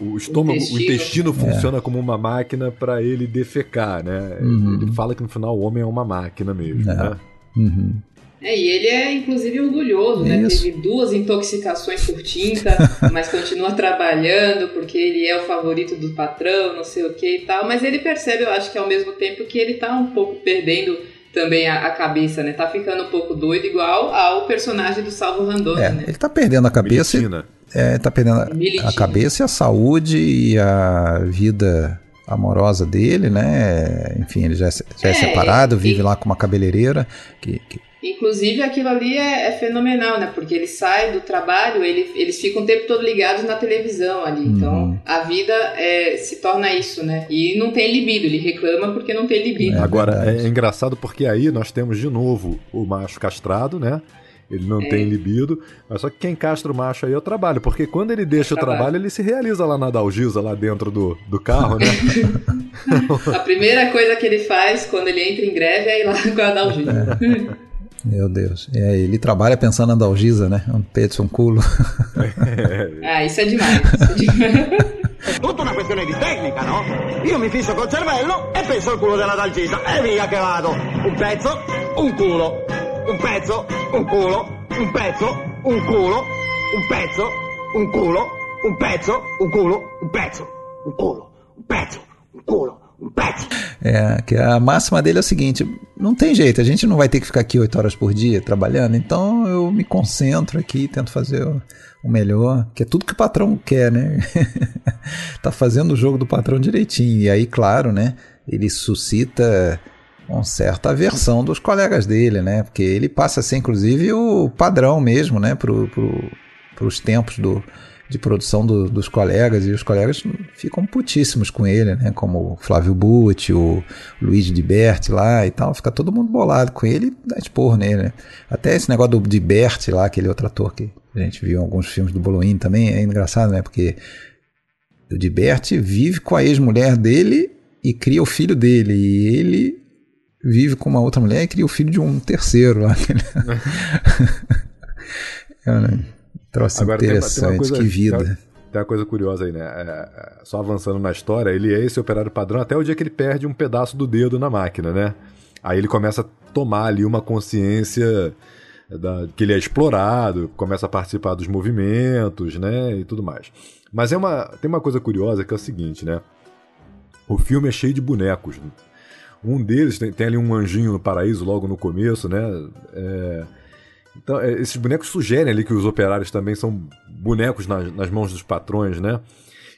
o estômago, o intestino. intestino funciona como uma máquina para ele defecar, né? Uhum. Ele fala que no final o homem é uma máquina mesmo, É. né? Uhum. É, e ele é inclusive orgulhoso, né? Isso. Teve duas intoxicações por tinta, mas continua trabalhando porque ele é o favorito do patrão, não sei o que e tal. Mas ele percebe, eu acho que ao mesmo tempo que ele tá um pouco perdendo também a, a cabeça, né? Tá ficando um pouco doido, igual ao personagem do Salvo Randone, É, né? ele tá perdendo a cabeça. Militina. É, tá perdendo a- cabeça e a saúde e a vida amorosa dele, né? Enfim, ele já, é- já é, É, separado, e- vive lá com uma cabeleireira. Que, que- Inclusive aquilo ali é, é fenomenal, né? Porque ele sai do trabalho, ele, eles ficam o tempo todo ligados na televisão ali. Uhum. Então a vida é, se torna isso, né? E não tem libido, ele reclama porque não tem libido. É Agora, é, é engraçado porque aí nós temos de novo o macho castrado, né? Ele não É. tem libido, mas só que quem castra o macho aí é o trabalho, porque quando ele deixa o Trabalho. trabalho, ele se realiza lá na Dalgisa, lá dentro do, do carro, né? A primeira coisa que ele faz quando ele entra em greve é ir lá com a Dalgina. meu Deus. É, ele trabalha pensando na Dalgisa, né? Um pezzo, um culo. Ah, isso é demais. Isso é demais. È tutta una questione di tecnica, no? Io mi fisso col cervello e penso al culo della dalgisa e via che vado. Un pezzo, un culo. Un pezzo, un culo. Un pezzo, un culo. Un pezzo, un culo. Un pezzo, un culo. Un pezzo, un culo. Un pezzo, un culo. Pezzo. É, que a máxima dele é o seguinte: não tem jeito, a gente não vai ter que ficar aqui oito horas por dia trabalhando, então eu me concentro aqui, tento fazer o melhor, que é tudo que o patrão quer, né? tá fazendo o jogo do patrão direitinho. E aí, claro, né? Ele suscita uma certa aversão dos colegas dele, né? Porque ele passa a ser, inclusive, o padrão mesmo, né? Pro, pro, pros tempos do, de produção do- dos colegas e os colegas ficam putíssimos com ele, né? Como o Flávio Butti, o Luiz de lá e tal, fica todo mundo bolado com ele e dá esporro nele, né? Até esse negócio do de Berti lá, aquele outro ator que a gente viu em alguns filmes do Boloin também, é engraçado, né? Porque o de Berti vive com a ex-mulher dele e cria o filho dele, e ele vive com uma outra mulher e cria o filho de um terceiro lá. é um troço Agora, tem uma- tem interessante, coisa- que vida. Tem tem uma coisa curiosa aí, né? É, é, só avançando na história, ele é esse operário padrão até o dia que ele perde um pedaço do dedo na máquina, né? Aí ele começa a tomar ali uma consciência da- que ele é explorado, começa a participar dos movimentos, né? E tudo mais. Mas é uma, tem uma coisa curiosa que é o seguinte, né? O filme é cheio de bonecos. Um deles tem, tem ali um anjinho no paraíso logo no começo, né? É, então, é, esses bonecos sugerem ali que os operários também são bonecos nas, nas mãos dos patrões, né?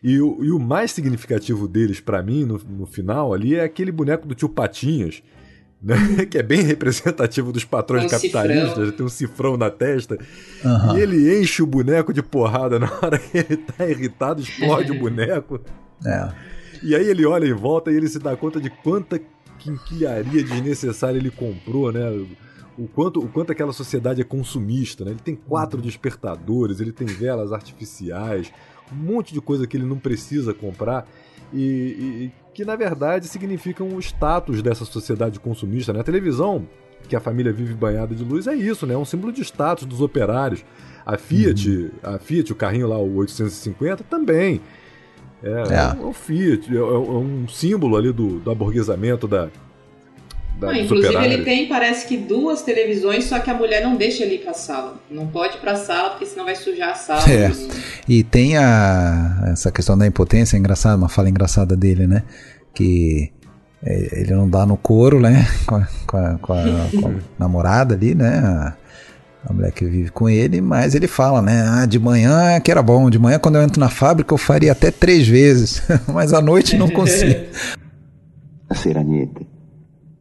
E o, e o mais significativo deles, pra mim, no, no final ali, é aquele boneco do tio Patinhas, né? que é bem representativo dos patrões Um capitalistas, cifrão. ele tem um cifrão na testa, Aham. e ele enche o boneco de porrada na hora que ele tá irritado, explode o boneco. É. E aí ele olha em volta e ele se dá conta de quanta quinquilharia desnecessária ele comprou, né? O quanto, o quanto aquela sociedade é consumista, né? Ele tem quatro despertadores, ele tem velas artificiais, um monte de coisa que ele não precisa comprar e, e- que na verdade significam o status dessa sociedade consumista, né? A televisão que a família vive banhada de luz é isso, né? É um símbolo de status dos operários. A Fiat, a Fiat, o carrinho lá, o 850, também. É, É. é um- é um Fiat, é, é um símbolo ali do, do aborguesamento da, da Não, inclusive operários. ele tem, parece que duas televisões, só que a mulher não deixa ele ir pra sala. Não pode ir pra sala, porque senão vai sujar a sala. É. E tem a, essa questão da impotência, é engraçado, uma fala engraçada dele, né? Que é, ele não dá no couro, né? Com a, com a- com a- com a namorada ali, né? A, a mulher que vive com ele, mas ele fala, né? Ah, de manhã que era bom, de manhã quando eu entro na fábrica eu faria até três vezes, mas à noite não consigo. Sera niente.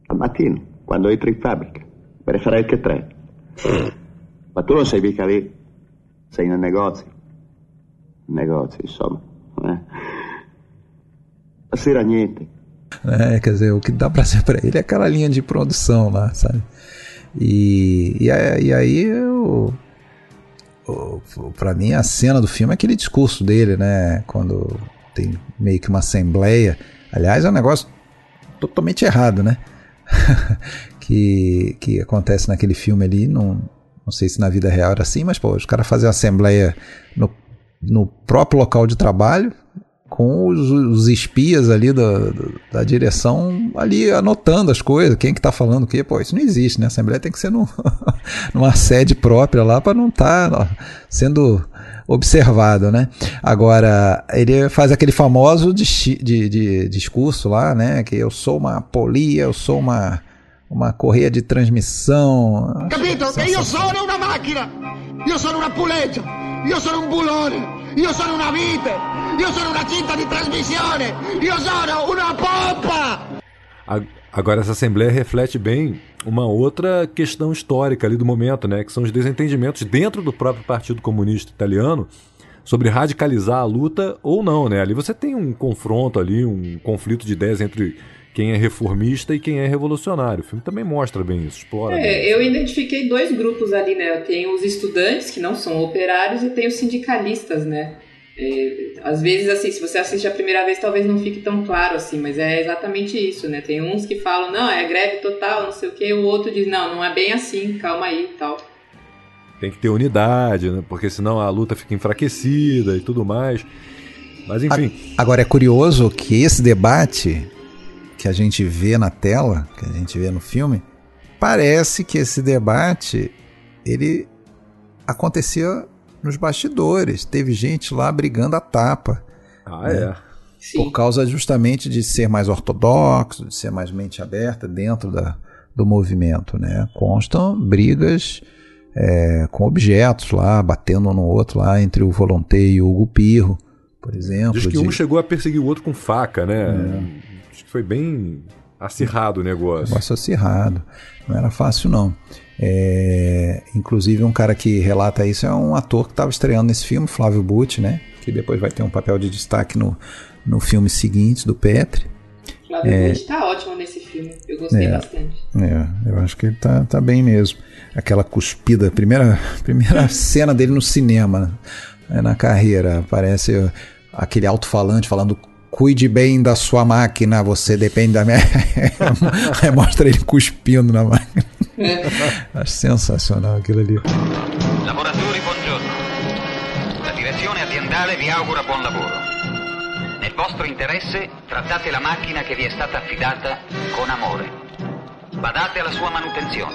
Al mattino, quando entri in fabbrica, ne farei anche tre. Ma tu non sei mica lì. Sei nel negozio. Negozio, insomma. eh. La sera niente. né? Quer dizer, o que dá pra ser pra ele é aquela linha de produção lá, sabe? E, e, e aí o, pra mim a cena do filme é aquele discurso dele, né? Quando tem meio que uma assembleia. Aliás, é um negócio totalmente errado, né? que, que acontece naquele filme ali. Não, não sei se na vida real era assim, mas pô, os caras fazem assembleia no, no próprio local de trabalho com os, os espias ali da, da direção ali anotando as coisas, quem que tá falando o quê? Pô, isso não existe, né? A Assembleia tem que ser numa sede própria lá para não estar tá, sendo observado, né? Agora, ele faz aquele famoso de, de, de, discurso lá, né? Que eu sou uma polia, eu sou uma, uma correia de transmissão. Capito? Io sono una macchina, io sono una puleggia, io sono un bulone, io sono una vite, io sono una cinta di trasmissione, io sono una pompa! Agora, essa Assembleia reflete bem uma outra questão histórica ali do momento, né? Que são os desentendimentos dentro do próprio Partido Comunista Italiano sobre radicalizar a luta ou não, né? Ali você tem um confronto ali, um conflito de ideias entre quem é reformista e quem é revolucionário. O filme também mostra bem isso, explora. É, bem. eu identifiquei dois grupos ali, né? Tem os estudantes, que não são operários, e tem os sindicalistas, né? É, às vezes, assim, se você assiste a primeira vez, talvez não fique tão claro assim, mas é exatamente isso, né? Tem uns que falam, não, é greve total, não sei o quê, o outro diz, não, não é bem assim, calma aí e tal. Tem que ter unidade, né? Porque senão a luta fica enfraquecida e tudo mais. Mas enfim. Agora é curioso que esse debate que a gente vê na tela, que a gente vê no filme, parece que esse debate ele acontecia nos bastidores. Teve gente lá brigando a tapa. Ah, né? é. Por causa justamente de ser mais ortodoxo, de ser mais mente aberta dentro da, do movimento. Né? Constam brigas é, com objetos lá, batendo um no outro lá, entre o Volonté e o Hugo Pirro, por exemplo. Diz que de... um chegou a perseguir o outro com faca, né? É. Foi bem acirrado o negócio. Negócio acirrado. Não era fácil, não. É, inclusive, um cara que relata isso é um ator que estava estreando nesse filme, Flávio Butti, né? Que depois vai ter um papel de destaque no, no filme seguinte do Petri. Flávio é, Butti tá ótimo nesse filme, eu gostei é, bastante. É, eu acho que ele tá, tá bem mesmo. Aquela cuspida, primeira, primeira cena dele no cinema, né, na carreira, aparece aquele alto-falante falando cuide bem da sua máquina, você depende da minha. Mostra ele cuspindo na máquina. Acho sensacional aquilo ali. Lavoratori, buongiorno. La direzione aziendale vi augura buon lavoro. Nel vostro interesse trattate la macchina che vi è stata affidata con amore. Badate alla sua manutenzione.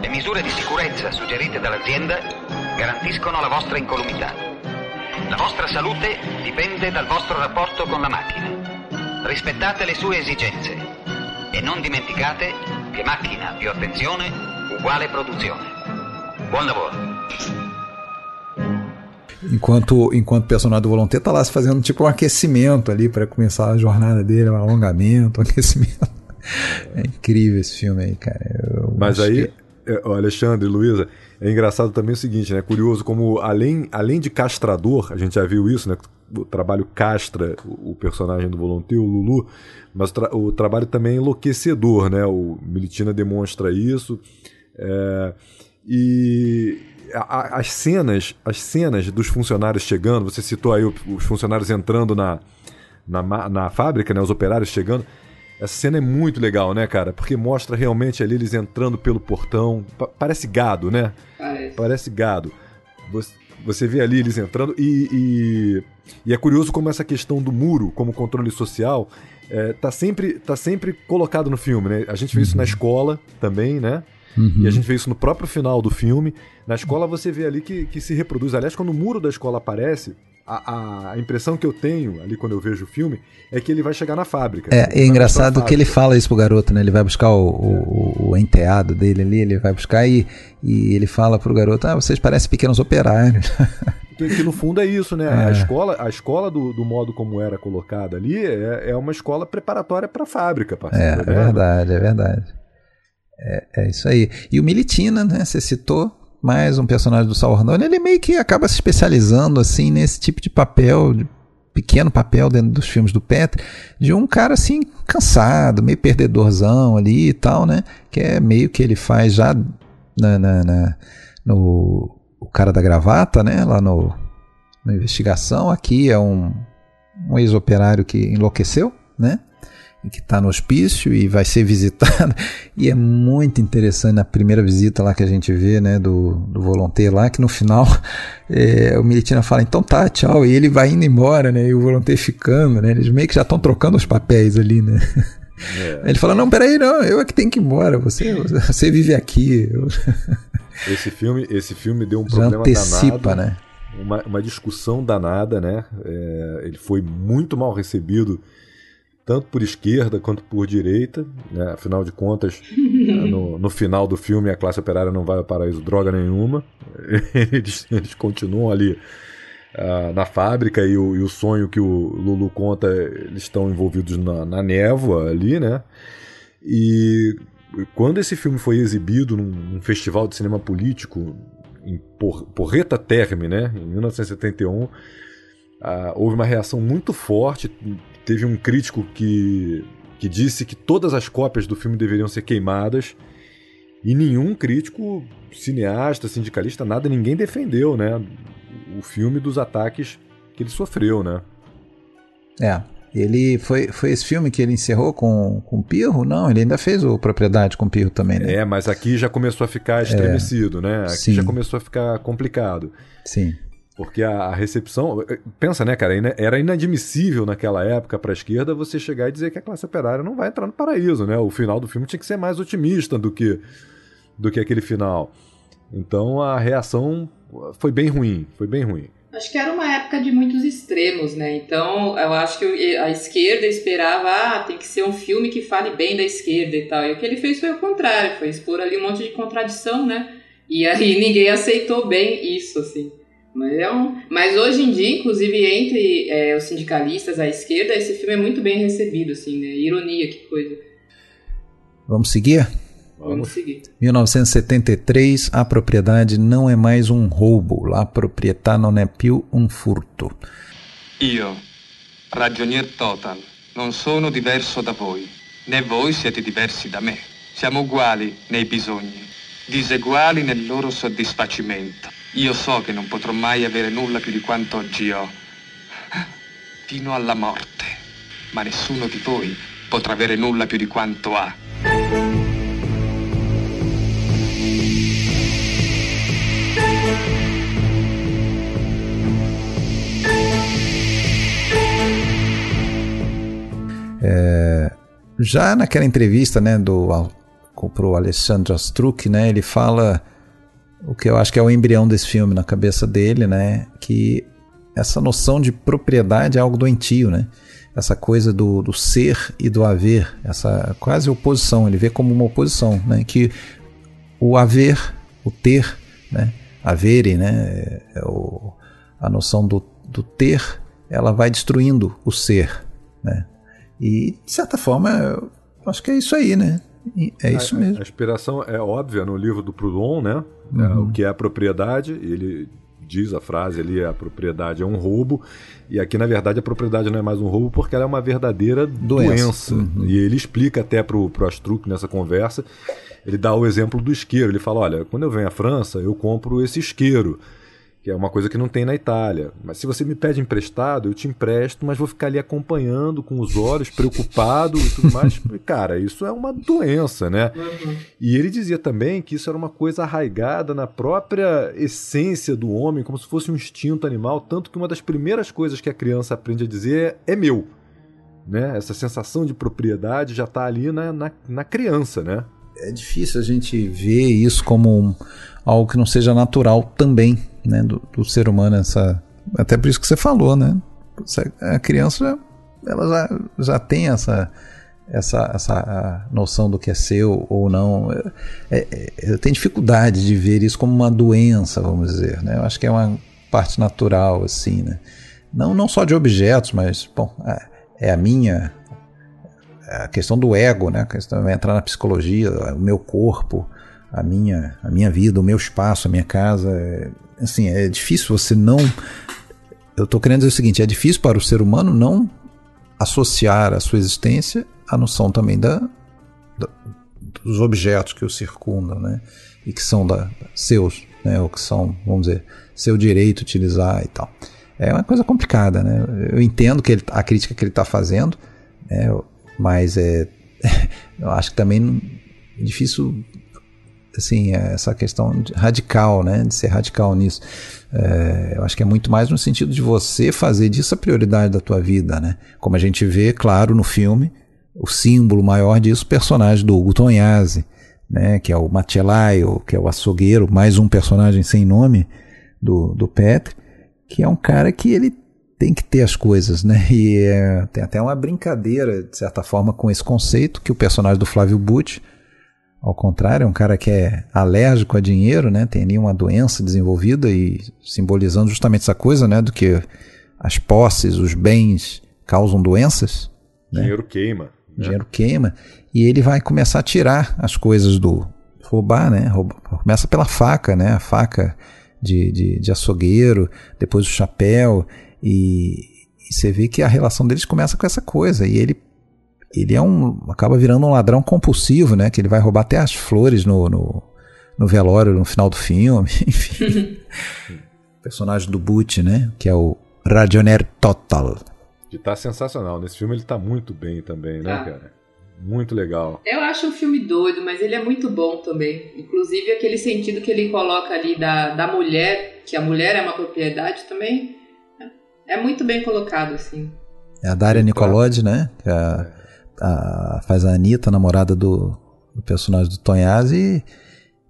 Le misure di sicurezza suggerite dall'azienda garantiscono la vostra incolumità. La vostra salute dipende dal vostro rapporto con la macchina. Rispettate le sue esigenze e non dimenticate che macchina più attenzione uguale produzione. Buon lavoro. Enquanto, enquanto o personagem do Volonté tá lá fazendo tipo um aquecimento ali para começar a jornada dele, um alongamento, um aquecimento. É incrível esse filme aí, cara. Eu Mas aí, Alexandre, Luísa, é engraçado também o seguinte, né? Curioso como além, além de castrador, a gente já viu isso, né? O trabalho castra o personagem do Volonté, o Lulu, mas o, tra o trabalho também é enlouquecedor, né? O Militina demonstra isso. É, e as cenas, as cenas dos funcionários chegando, você citou aí os funcionários entrando na, na, na fábrica, né? Os operários chegando essa cena é muito legal, né, cara? Porque mostra realmente ali eles entrando pelo portão. Pa parece gado, né? Parece. Parece gado. Você, você vê ali eles entrando e, e, e, é curioso como essa questão do muro como controle social é, tá, sempre, tá sempre colocado no filme, né? A gente vê isso na uhum. escola também, né? Uhum. E a gente vê isso no próprio final do filme. Na escola você vê ali que, que se reproduz. Aliás, quando o muro da escola aparece, a, a, impressão que eu tenho ali quando eu vejo o filme é que ele vai chegar na fábrica. É, é engraçado que ele fala isso pro garoto, né? Ele vai buscar o, o, o enteado dele ali, ele vai buscar e, e ele fala pro garoto: Ah, vocês parecem pequenos operários. Que, que, no fundo é isso, né? É. A escola, a escola do, do, modo como era colocada ali é, é uma escola preparatória para a fábrica, parceiro. É, é verdade, é verdade. É, é isso aí. E o Militina, né? Você citou, mais um personagem do Saul Randone, ele meio que acaba se especializando assim nesse tipo de papel, de pequeno papel dentro dos filmes do Petri, de um cara assim cansado, meio perdedorzão ali e tal, né? Que é meio que ele faz já na, na, na no o cara da gravata, né? Lá no na investigação aqui é um, um ex-operário que enlouqueceu, né? Que está no hospício e vai ser visitada. E é muito interessante na primeira visita lá que a gente vê, né, do, do volonteiro lá, que no final é, o Militina fala, então tá, tchau, e ele vai indo embora, né, e o volonteiro ficando, né, eles meio que já estão trocando os papéis ali, né. É. Ele fala, não, peraí, não, eu é que tenho que ir embora, você, você vive aqui. Esse filme, esse filme deu um já problema antecipa, danado. né? Uma, uma discussão danada, né? É, ele foi muito mal recebido tanto por esquerda quanto por direita. Né? Afinal de contas, no, no, final do filme, a classe operária não vai ao paraíso droga nenhuma. Eles, eles continuam ali uh, na fábrica e o, e o, sonho que o Lulu conta, eles estão envolvidos na, na névoa ali, né? E quando esse filme foi exibido num, num festival de cinema político em Por, Porreta Terme, né, em 1971, uh, houve uma reação muito forte teve um crítico que, que disse que todas as cópias do filme deveriam ser queimadas e nenhum crítico, cineasta, sindicalista, nada, ninguém defendeu, né? O filme dos ataques que ele sofreu, né? É. Ele foi, foi esse filme que ele encerrou com, com Pirro? Não, ele ainda fez o Propriedade com Pirro também, né? É, mas aqui já começou a ficar estremecido, é, né? Aqui sim. já começou a ficar complicado. Sim. Porque a, a, recepção. Eh, pensa, né, cara? Era inadmissível naquela época para a esquerda você chegar e dizer que a classe operária não vai entrar no paraíso, né? O final do filme tinha que ser mais otimista do que, do que aquele final. Então a reação foi bem ruim. Foi bem ruim. Acho que era uma época de muitos extremos, né? Então, eu acho que a esquerda esperava, ah, tem que ser um filme que fale bem da esquerda e tal. E o que ele fez foi o contrário, foi expor ali um monte de contradição, né? E aí ninguém aceitou bem isso, assim. Mas, é um... Mas hoje em dia, inclusive entre é, os sindicalistas à esquerda, esse filme é muito bem recebido, assim, né? Ironia, que coisa. Vamos seguir? Vamos seguir. 1973, a propriedade não é mais um roubo, la proprietà non è più un furto. Io, ragionier total, non sono diverso da voi, né voi siete diversi da me. Siamo uguali nei bisogni, diseguali nel loro soddisfacimento. Io so che non potrò mai avere nulla più di quanto oggi ho, fino alla morte, ma nessuno di voi potrà avere nulla più di quanto ha. É, já naquela entrevista né, do, pro Alessandro Struck, né, ele fala o que eu acho que é o embrião desse filme na cabeça dele, né? Que essa noção de propriedade é algo doentio, né? Essa coisa do, do ser e do haver, essa quase oposição, ele vê como uma oposição, né? Que o haver, o ter, né? Havere, né? É o, a noção do, do ter, ela vai destruindo o ser, né? E, de certa forma, eu acho que é isso aí, né? É isso mesmo. A, a inspiração é óbvia no livro do Proudhon, né? É, uhum. o que é a propriedade, ele diz a frase ali, a propriedade é um roubo, e aqui na verdade a propriedade não é mais um roubo porque ela é uma verdadeira doença. doença. Uhum. E ele explica até pro, pro Astruc nessa conversa, ele dá o exemplo do isqueiro, ele fala, olha, quando eu venho à França, eu compro esse isqueiro, que é uma coisa que não tem na Itália. Mas se você me pede emprestado, eu te empresto, mas vou ficar ali acompanhando com os olhos, preocupado e tudo mais. Cara, isso é uma doença, né? Uhum. E ele dizia também que isso era uma coisa arraigada na própria essência do homem, como se fosse um instinto animal, tanto que uma das primeiras coisas que a criança aprende a dizer é, é meu. Né? Essa sensação de propriedade já está ali na, na, na criança, né? É difícil a gente ver isso como algo que não seja natural também né, do, do, ser humano, essa, até por isso que você falou, né? A criança ela já, já tem essa, essa, essa noção do que é seu ou não. É, é, eu tenho dificuldade de ver isso como uma doença, vamos dizer. Né? Eu acho que é uma parte natural, assim, né? Não, não só de objetos, mas, bom, é, é a minha. A questão do ego, né? A questão vai entrar na psicologia, o meu corpo, a minha, a minha vida, o meu espaço, a minha casa. Assim, é difícil você não. Eu estou querendo dizer o seguinte: é difícil para o ser humano não associar a sua existência à noção também da, da dos objetos que o circundam, né? E que são da, seus, né? Ou que são, vamos dizer, seu direito utilizar e tal. É uma coisa complicada, né? Eu entendo que ele, a crítica que ele está fazendo, né? Mas é, eu acho que também é difícil assim, essa questão radical, né, de ser radical nisso. É, eu acho que é muito mais no sentido de você fazer disso a prioridade da tua vida, né? Como a gente vê, claro, no filme, o símbolo maior disso, o personagem do Hugo Tonhazzi, né, que é o Machelaio, que é o açougueiro, mais um personagem sem nome do, do Petri, que é um cara que ele tem que ter as coisas, né? E é, tem até uma brincadeira, de certa forma, com esse conceito que o personagem do Flávio Butch, ao contrário, é um cara que é alérgico a dinheiro, né? Tem ali uma doença desenvolvida e simbolizando justamente essa coisa, né? Do que as posses, os bens causam doenças. Né? Dinheiro queima. Né? Dinheiro queima. E ele vai começar a tirar as coisas do roubar, né? Começa pela faca, né? A faca de, de, de açougueiro, depois o chapéu. E, e você vê que a relação deles começa com essa coisa. E ele ele é um acaba virando um ladrão compulsivo, né? Que ele vai roubar até as flores no, no, no velório no final do filme, enfim. o personagem do Butch, né? Que é o Radioner Total. Que tá sensacional. Nesse filme ele tá muito bem também, né, ah. cara? Muito legal. Eu acho um filme doido, mas ele é muito bom também. Inclusive aquele sentido que ele coloca ali da, da mulher, que a mulher é uma propriedade também. É muito bem colocado, assim. É a Daria Nicolodi, né? Que é a, a, faz a Anitta, namorada do, do personagem do Tonhazzi.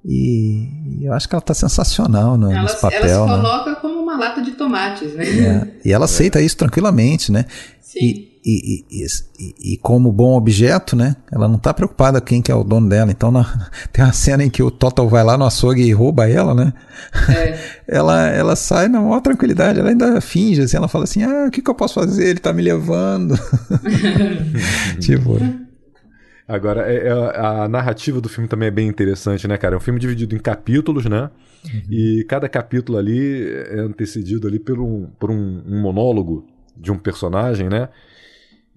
E, e, eu acho que ela tá sensacional no, ela, nesse papel. Ela se né? coloca como uma lata de tomates, né? É. E ela aceita isso tranquilamente, né? Sim. E, e, e, e, como bom objeto, né? Ela não tá preocupada quem que é o dono dela. Então na, tem uma cena em que o Total vai lá no açougue e rouba ela, né? É. ela, ela sai na maior tranquilidade, ela ainda finge, assim, ela fala assim, ah, o que, que eu posso fazer? Ele tá me levando. tipo... Agora, é, é, a narrativa do filme também é bem interessante, né, cara? É um filme dividido em capítulos, né? Uhum. E cada capítulo ali é antecedido ali por um, por um, um monólogo de um personagem, né?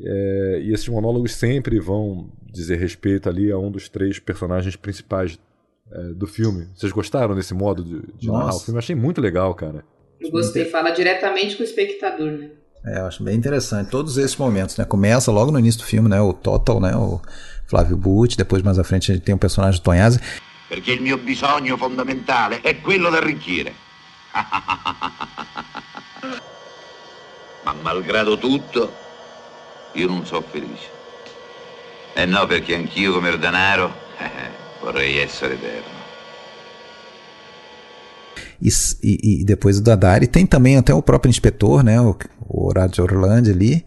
É, e esses monólogos sempre vão dizer respeito ali a um dos três personagens principais é, do filme. Vocês gostaram desse modo de, de narrar o filme? Eu achei muito legal, cara. Eu gostei, fala diretamente com o espectador, né? É, eu acho bem interessante. Todos esses momentos, né? Começa logo no início do filme, né? O Total, né? O Flávio Bucci, depois mais à frente a gente tem o personagem do Tonhazzi. Perché il mio bisogno fondamentale è quello d'arricchire. Ma malgrado tutto, io non so felice. E no, perché anch'io come il denaro vorrei essere eterno. E, e, e, depois do Dadari tem também até o próprio inspetor, né, o, o Horácio Orlando ali.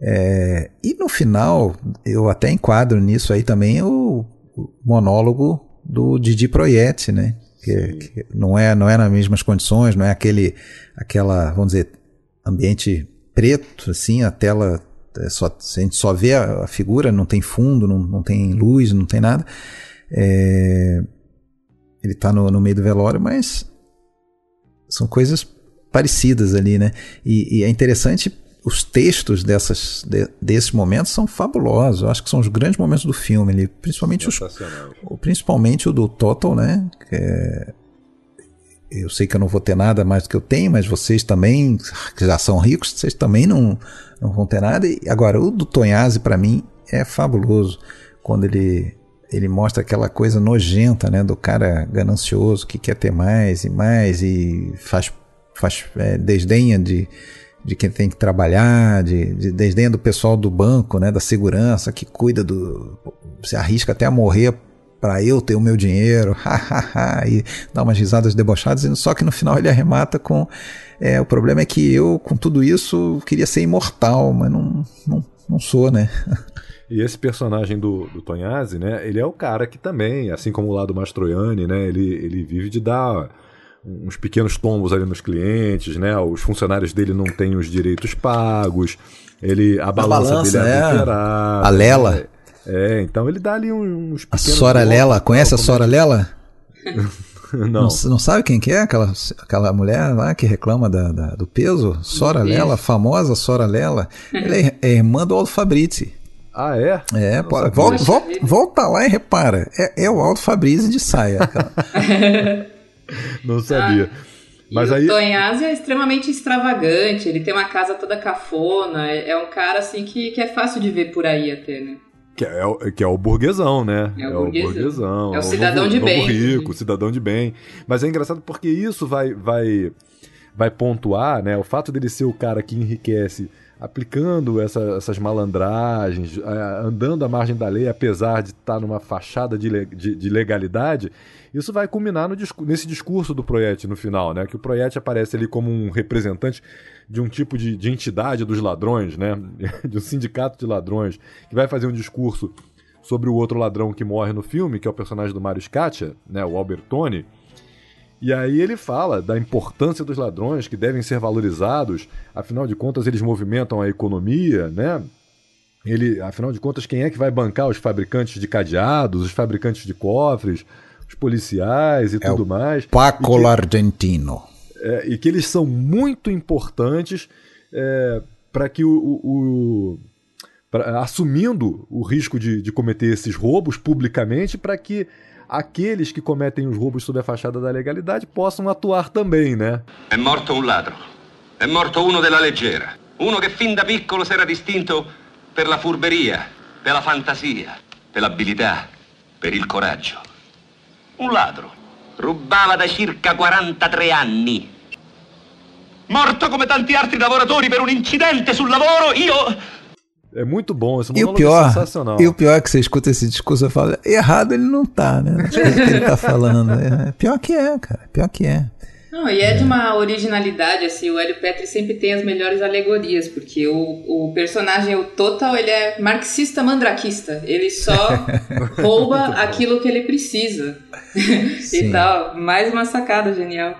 É, e no final, eu até enquadro nisso aí também o, o monólogo do Didi Proietti, né? Que, que, não é não é nas mesmas condições, não é aquele aquela, vamos dizer, ambiente preto, assim, a tela é só, a gente só vê a, a, figura, não tem fundo, não, não tem luz, não tem nada. É, ele está no, no meio do velório, mas são coisas parecidas ali, né? E, e é interessante os textos dessas, de, desses momentos são fabulosos. Eu acho que são os grandes momentos do filme, ali, principalmente, os, principalmente o do Total, né? É, eu sei que eu não vou ter nada mais do que eu tenho, mas vocês também, que já são ricos, vocês também não, não vão ter nada. E agora, o do Tonhazzi, para mim, é fabuloso. Quando ele, ele mostra aquela coisa nojenta, né? Do cara ganancioso que quer ter mais e mais e faz, faz é, desdenha de, de quem tem que trabalhar, de, de desdenha do pessoal do banco, né? Da segurança, que cuida do... se arrisca até a morrer para eu ter o meu dinheiro, e dá umas risadas debochadas, só que no final ele arremata com é, o problema é que eu, com tudo isso, queria ser imortal, mas não, não, não sou, né? E esse personagem do, do Tonhazzi, né? Ele é o cara que também, assim como o lado Mastroianni, né? Ele, ele vive de dar uns pequenos tombos ali nos clientes, né? Os funcionários dele não têm os direitos pagos. Ele a, a balança, balança, dele é, é. A Lela. É, então ele dá ali uns A Sora Lela, conhece a Sora Lela? não. não. não. sabe quem que é aquela, aquela mulher lá que reclama da, da do peso? Sora Lela, famosa Sora Lela. Ela é, é irmã do Aldo Fabrizi. Ah, é? É, pô, volta, volta, volta, lá e repara. É, é o Aldo Fabrizi de saia. não sabia. Mas e aí. o Tonhazzi é extremamente extravagante, ele tem uma casa toda cafona, é, é um cara assim que, que é fácil de ver por aí até, né? Que é, o- que é o burguesão, né? É o burguesão. É o cidadão de novo bem. rico, cidadão de bem. Mas é engraçado porque isso vai, vai, vai pontuar, né? O fato dele ser o cara que enriquece aplicando essa- essas malandragens, andando à margem da lei, apesar de estar numa fachada de, de- de legalidade, isso vai culminar no nesse discurso do Proiete no final, né? Que o Proiete aparece ali como um representante de um tipo de, de entidade dos ladrões, né? De um sindicato de ladrões, que vai fazer um discurso sobre o outro ladrão que morre no filme, que é o personagem do Mário Scatia, né? O Albertone. E aí ele fala da importância dos ladrões que devem ser valorizados, afinal de contas eles movimentam a economia, né? Ele, afinal de contas, quem é que vai bancar os fabricantes de cadeados, os fabricantes de cofres, os policiais e É tudo mais? Paco Argentino. É, e que eles são muito importantes para que o. o- o- pra- assumindo o risco de, de cometer esses roubos publicamente, para que aqueles que cometem os roubos sob a fachada da legalidade possam atuar também, né? È morto un ladro. È morto uno della leggera. Uno che fin da piccolo si era distinto per la furberia, per la fantasia, per l'abilità, per il coraggio. Un ladro. Rubava da circa 43 anni. Morto come tanti altri lavoratori per un incidente sul lavoro, io... É muito bom, esse E o monólogo é pior, sensacional. e o pior é que você escuta esse discurso e fala, errado ele não tá, né? Não sei o que ele tá falando. É, pior que é, cara. Pior que é. Não, e é de uma originalidade, assim, o Hélio Petri sempre tem as melhores alegorias, porque o, o personagem, o Total, ele é marxista mandraquista, ele só rouba aquilo que ele precisa. E tal, mais uma sacada genial.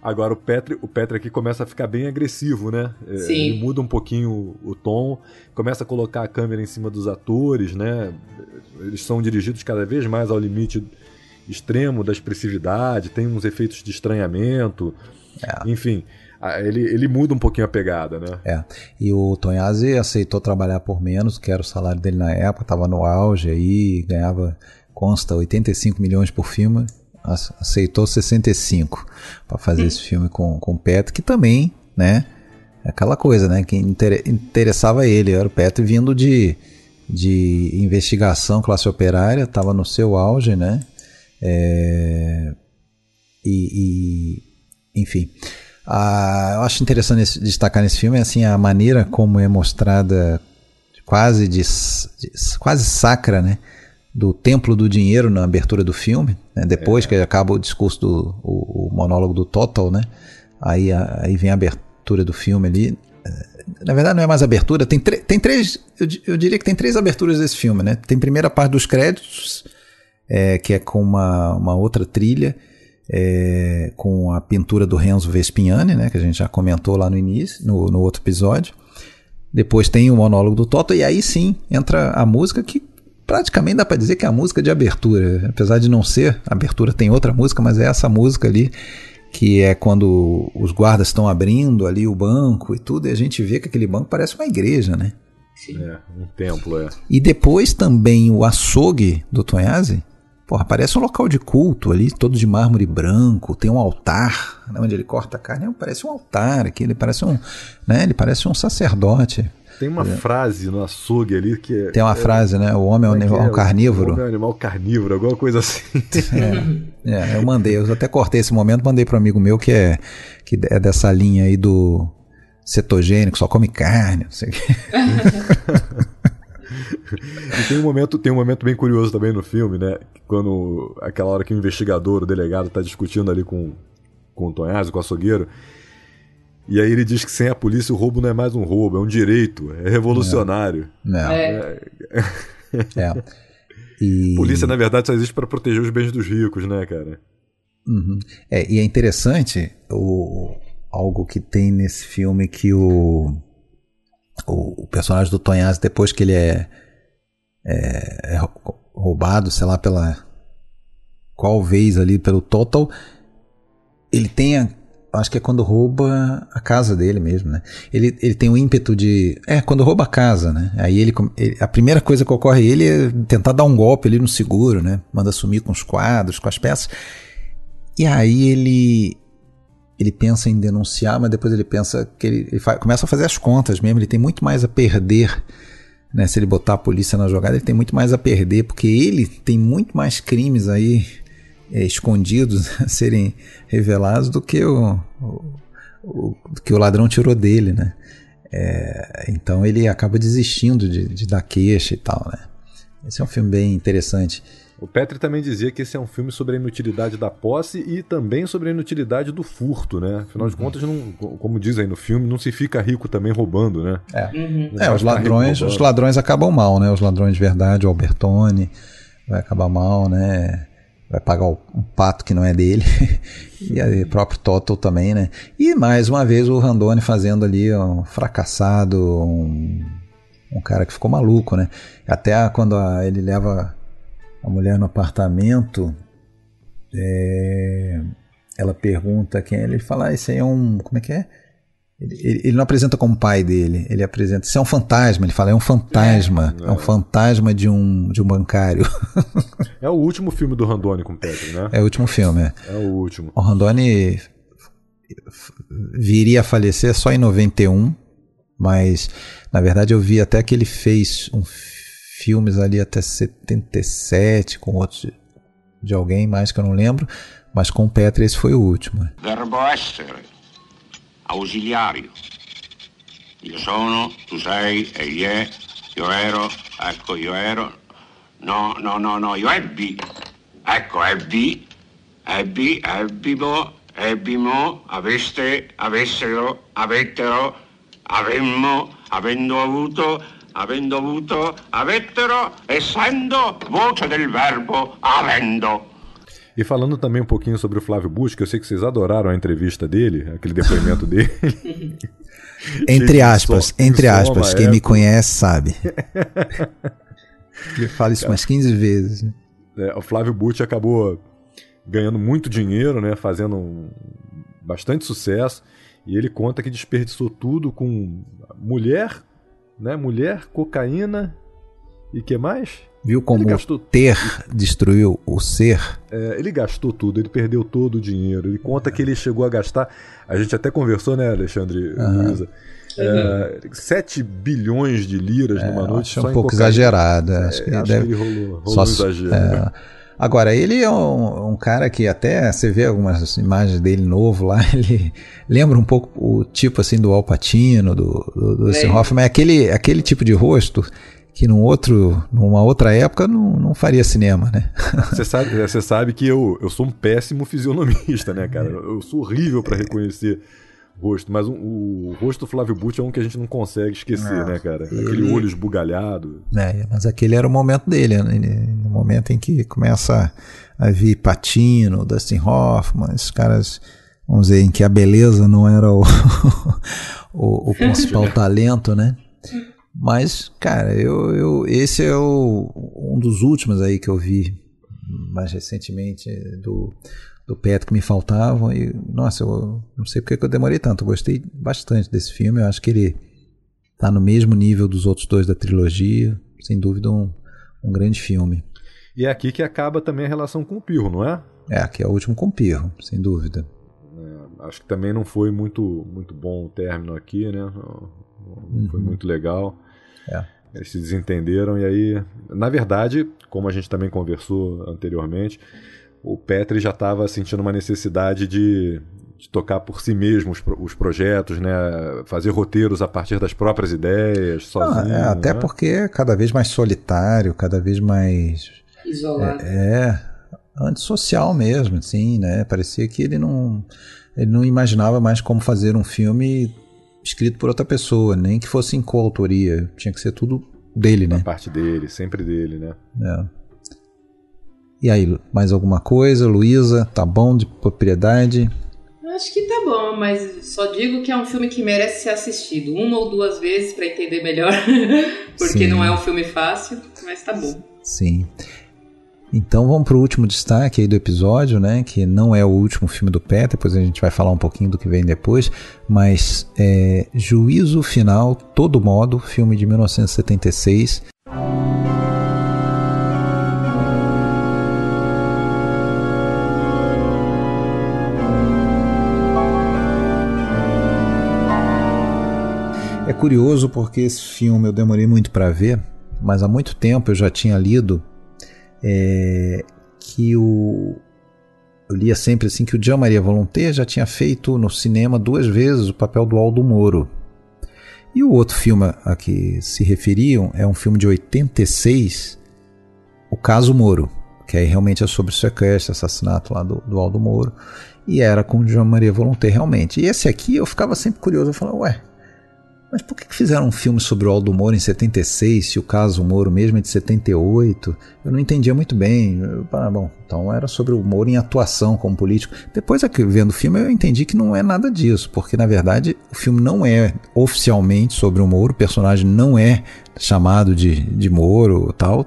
Agora o Petri, o Petri aqui começa a ficar bem agressivo, né? É, Sim. Ele muda um pouquinho o, o tom, começa a colocar a câmera em cima dos atores, né? Eles são dirigidos cada vez mais ao limite extremo da expressividade, tem uns efeitos de estranhamento, enfim, a- ele, ele muda um pouquinho a pegada, né? É. E o Tonhazzi aceitou trabalhar por menos, que era o salário dele na época, estava no auge aí, ganhava, consta, 85 milhões por filme, ace- aceitou 65 para fazer esse filme com, com o Petro, que também, né, é aquela coisa, né, que inter- interessava ele, era o Petro vindo de, de investigação, classe operária, estava no seu auge, né, é, e, e, enfim. Ah, eu acho interessante esse- destacar nesse filme assim a maneira como é mostrada quase de, de- quase sacra, né, do templo do dinheiro na abertura do filme, né, depois que acaba o discurso do o, o monólogo do Total, né, aí, a- aí vem a abertura do filme ali. Eh, Na verdade não é mais abertura, tem, tem três, eu, eu diria que tem três aberturas desse filme, né? Tem a primeira parte dos créditos, é, que é com uma, uma outra trilha, é, com a pintura do Renzo Vespignani, né, que a gente já comentou lá no início, no, no outro episódio. Depois tem o monólogo do Toto, e aí sim entra a música que praticamente dá para dizer que é a música de abertura. Apesar de não ser, a abertura tem outra música, mas é essa música ali, que é quando os guardas estão abrindo ali o banco e tudo, e a gente vê que aquele banco parece uma igreja, né? É, um templo, é. E depois também o açougue do Tonhazzi, porra, parece um local de culto ali, todo de mármore branco, tem um altar, né, onde ele corta a carne, parece um altar aqui, ele parece um, né, ele parece um sacerdote. Tem uma É. frase no açougue ali que é. Tem uma é- frase, né, o homem é um, é animal é? carnívoro. O homem é um animal carnívoro, alguma coisa assim. É, eu mandei, eu até cortei esse momento, mandei para um amigo meu que é que é dessa linha aí do cetogênico, só come carne, não sei o quê. E tem um momento, tem um momento bem curioso também no filme, né? Quando aquela hora que o investigador, o delegado, tá discutindo ali com, com o Tonhazzi, com o açougueiro. E aí ele diz que sem a polícia o roubo não é mais um roubo, é um direito, é revolucionário. Não. É. É. E... Polícia, na verdade, só existe para proteger os bens dos ricos, né, cara? Uhum. É, e é interessante o, algo que tem nesse filme que o, o, o personagem do Tonhazzi, depois que ele é, é, é rou- roubado, sei lá, pela qual vez ali pelo Total, ele tem a, acho que é quando rouba a casa dele mesmo, né? Ele, ele tem o ímpeto de. É, quando rouba a casa, né? Aí ele, ele- A primeira coisa que ocorre a ele é tentar dar um golpe ali no seguro, né? Manda sumir com os quadros, com as peças. E aí ele. ele pensa em denunciar, mas depois ele pensa que ele, ele começa a fazer as contas mesmo. Ele tem muito mais a perder, né? Se ele botar a polícia na jogada, ele tem muito mais a perder, porque ele tem muito mais crimes aí é, escondidos a serem revelados do que o, o, o, que o ladrão tirou dele, né? É, então ele acaba desistindo de, de dar queixa e tal, né? Esse é um filme bem interessante. O Petri também dizia que esse é um filme sobre a inutilidade da posse e também sobre a inutilidade do furto, né? Afinal de uhum. contas, não, como diz aí no filme, não se fica rico também roubando, né? É, uhum. é os ladrões, os ladrões acabam mal, né? Os ladrões de verdade, o Albertone vai acabar mal, né? Vai pagar um pato que não é dele. e o próprio Toto também, né? E mais uma vez o Randone fazendo ali um fracassado, um, um cara que ficou maluco, né? Até quando a, ele leva a mulher no apartamento, é, ela pergunta quem é ele, ele fala, ah, esse aí é um, como é que é? Ele, ele, ele, não apresenta como pai dele, ele apresenta, isso é um fantasma, ele fala, é um fantasma, é, é um fantasma de um, de um bancário. É o último filme do Randone com o Petri, né? É o último filme, é. É o último. O Randone viria a falecer só em 91, mas na verdade eu vi até que ele fez um filmes ali até 77, com outros de, de alguém mais que eu não lembro, mas com o Petri esse foi o último. Verbo essere, ausiliario. Io sono, tu sei, egli è, io ero, ecco io ero. No, no, no, no, io ebbi. Ecco, ebbi, ebbi, ebbimo, ebbimo, aveste, avessero, avettero, avemmo, avendo avuto, avendo avuto, avettero, essendo, voce del verbo, avendo. E falando também um pouquinho sobre o Flávio Bush, que eu sei que vocês adoraram a entrevista dele, aquele depoimento dele. entre aspas, entre aspas, quem me conhece sabe. Ele fala isso umas 15 vezes. É, o Flávio Bush acabou ganhando muito dinheiro, né, fazendo um, bastante sucesso, e ele conta que desperdiçou tudo com mulher, né? Mulher, cocaína e que mais? Viu como gastou... ter destruiu o ser? É, ele gastou tudo, ele perdeu todo o dinheiro. Ele conta que ele chegou a gastar. A gente até conversou, né, Alexandre uhum. Luiza? É, 7 bilhões de liras é, numa noite. Acho um pouco exagerado. É, acho que, acho deve... que ele rolou, rolou Só, um exagero. É, Agora, ele é um, um, cara que até você vê algumas imagens dele novo lá, ele lembra um pouco o tipo assim do Alpatino, do, do, do é. Hoffman, é aquele, aquele tipo de rosto que num outro, numa outra época não, não faria cinema, né? Você sabe, você sabe que eu, eu sou um péssimo fisionomista, né, cara? Eu sou horrível para reconhecer rosto, mas o, o, rosto do Flávio Butch é um que a gente não consegue esquecer, não, né, cara? Ele... Aquele olho esbugalhado. É, mas aquele era o momento dele, né? no momento em que começa a vir Patino, Dustin Hoffman, esses caras, vamos dizer, em que a beleza não era o, o, o principal talento, né? Mas, cara, eu, eu, esse é o, um dos últimos aí que eu vi mais recentemente do do Petro que me faltavam. E, nossa, eu não sei porque que eu demorei tanto. Eu gostei bastante desse filme. Eu acho que ele está no mesmo nível dos outros dois da trilogia. Sem dúvida, um, um grande filme. E é aqui que acaba também a relação com o Pirro, não é? É, aqui é o último com o Pirro, sem dúvida. É, acho que também não foi muito, muito bom o término aqui, né? Não uhum. foi muito legal. É. Eles se desentenderam e aí, na verdade, como a gente também conversou anteriormente, o Petri já estava sentindo uma necessidade de, de, tocar por si mesmo os, os, projetos, né? fazer roteiros a partir das próprias ideias, sozinho. é, até né? porque é cada vez mais solitário, cada vez mais. Isolado. É, é antissocial mesmo, assim, né? Parecia que ele não, ele não imaginava mais como fazer um filme escrito por outra pessoa, nem que fosse em coautoria. Tinha que ser tudo dele, né? A parte dele, sempre dele, né? É. E aí, mais alguma coisa, Luísa? Tá bom de propriedade? Acho que tá bom, mas só digo que é um filme que merece ser assistido uma ou duas vezes para entender melhor, porque Sim. não é um filme fácil, mas tá bom. Sim. Então vamos para o último destaque aí do episódio, né? Que não é o último filme do Pé, depois a gente vai falar um pouquinho do que vem depois, mas é Juízo Final, Todo Modo, filme de 1976. Curioso porque esse filme eu demorei muito para ver, mas há muito tempo eu já tinha lido é, que o eu lia sempre assim que o Jean Maria Volonté já tinha feito no cinema duas vezes o papel do Aldo Moro. E o outro filme a que se referiam é um filme de 86, O Caso Moro, que aí realmente é sobre o sequestro, assassinato lá do, do Aldo Moro, e era com o Jean Maria Volonté realmente. E esse aqui eu ficava sempre curioso, eu falava, ué, mas por que fizeram um filme sobre o Aldo Moro em 76, se o caso Moro mesmo é de 78? Eu não entendia muito bem. ah, bom, então era sobre o Moro em atuação como político. Depois, vendo o filme, eu entendi que não é nada disso, porque na verdade o filme não é oficialmente sobre o Moro, o personagem não é chamado de, de Moro tal,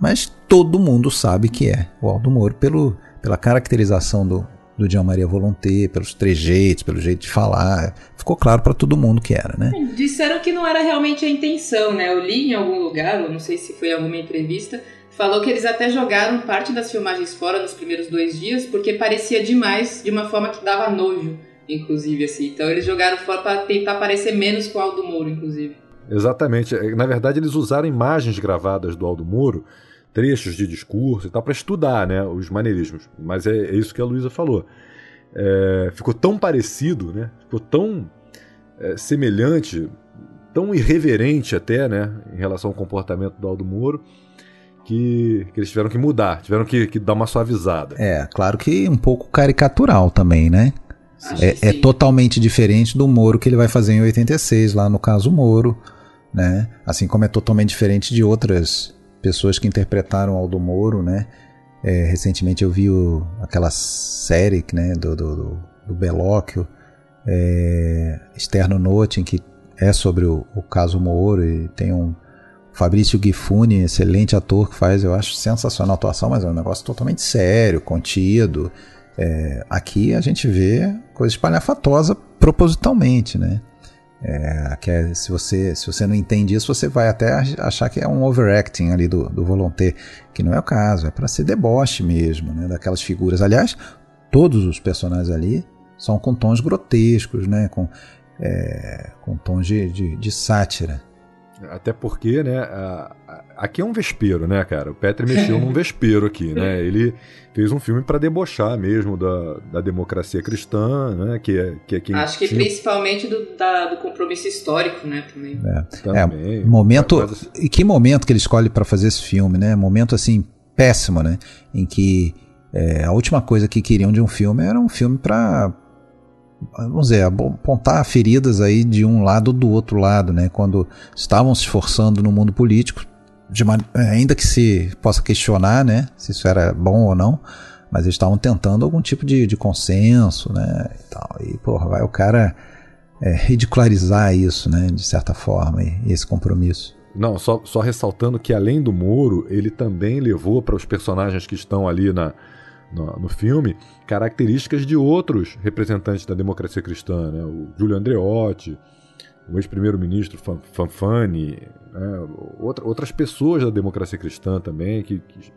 mas todo mundo sabe que é o Aldo Moro pelo, pela caracterização do, do Jean Maria Volonté, pelos trejeitos, pelo jeito de falar. Ficou claro para todo mundo que era, né? Disseram que não era realmente a intenção, né? Eu li em algum lugar, ou não sei se foi em alguma entrevista, falou que eles até jogaram parte das filmagens fora nos primeiros dois dias porque parecia demais, de uma forma que dava nojo, inclusive, assim. Então eles jogaram fora para tentar parecer menos com o Aldo Moro, inclusive. Exatamente. Na verdade, eles usaram imagens gravadas do Aldo Moro trechos de discurso e tal, para estudar né, os maneirismos. Mas é, é isso que a Luísa falou. É, ficou tão parecido, né, ficou tão é, semelhante, tão irreverente até né, em relação ao comportamento do Aldo Moro. Que, que, eles tiveram que mudar, tiveram que, que, dar uma suavizada. É, claro que um pouco caricatural também, né? É, é, totalmente diferente do Moro que ele vai fazer em 86, lá no caso Moro, né? Assim como é totalmente diferente de outras pessoas que interpretaram Aldo Moro, né? É, recentemente eu vi o, aquela série né, do, do, do Belóquio, é, Externo Note, em que é sobre o, o, caso Moro e tem um Fabrício Gifuni, excelente ator que faz, eu acho sensacional a atuação, mas é um negócio totalmente sério, contido. É, aqui a gente vê coisa espalhafatosa propositalmente, né? É, que é, se, você, se você não entende isso, você vai até achar que é um overacting ali do, do Volonté, que não é o caso, é para ser deboche mesmo, né, daquelas figuras. Aliás, todos os personagens ali são com tons grotescos, né, com, é, com tons de, de, de sátira. Até porque, né, a, a, aqui é um vespeiro, né, cara? O Petri mexeu num vespeiro aqui, né? Ele fez um filme para debochar mesmo da, da democracia cristã, né? Que é, que é quem Acho que tinha... principalmente do, da, do compromisso histórico, né, também. É, também, é momento... E que momento que ele escolhe para fazer esse filme, né? Momento, assim, péssimo, né? Em que é, a última coisa que queriam de um filme era um filme para vamos dizer, apontar feridas aí de um lado ou do outro lado, né? Quando estavam se esforçando no mundo político, uma, é, ainda que se possa questionar, né? Se isso era bom ou não, mas eles estavam tentando algum tipo de, de consenso, né? E, tal. e porra, vai o cara é, ridicularizar isso, né? De certa forma, e, e esse compromisso. Não, só, só ressaltando que além do Moro, ele também levou para os personagens que estão ali na, no, no, filme características de outros representantes da democracia cristã, né? o Giulio Andreotti, o ex-primeiro-ministro Fanfani, né? Outra, outras pessoas da democracia cristã também, que, que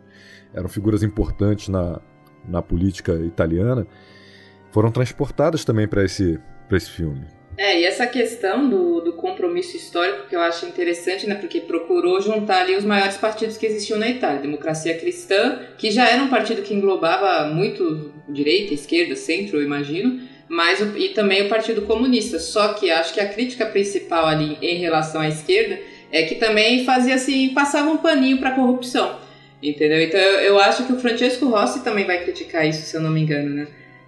eram figuras importantes na, na política italiana, foram transportadas também para esse, esse filme. É, e essa questão do, do compromisso histórico que eu acho interessante, né? Porque procurou juntar ali os maiores partidos que existiam na Itália. Democracia Cristã, que já era um partido que englobava muito direita, esquerda, centro, eu imagino, mas o, e também o Partido Comunista. Só que acho que a crítica principal ali em relação à esquerda é que também fazia assim, passava um paninho para corrupção. Entendeu? Então eu, eu acho que o Francesco Rossi também vai criticar isso, se eu não me engano, né?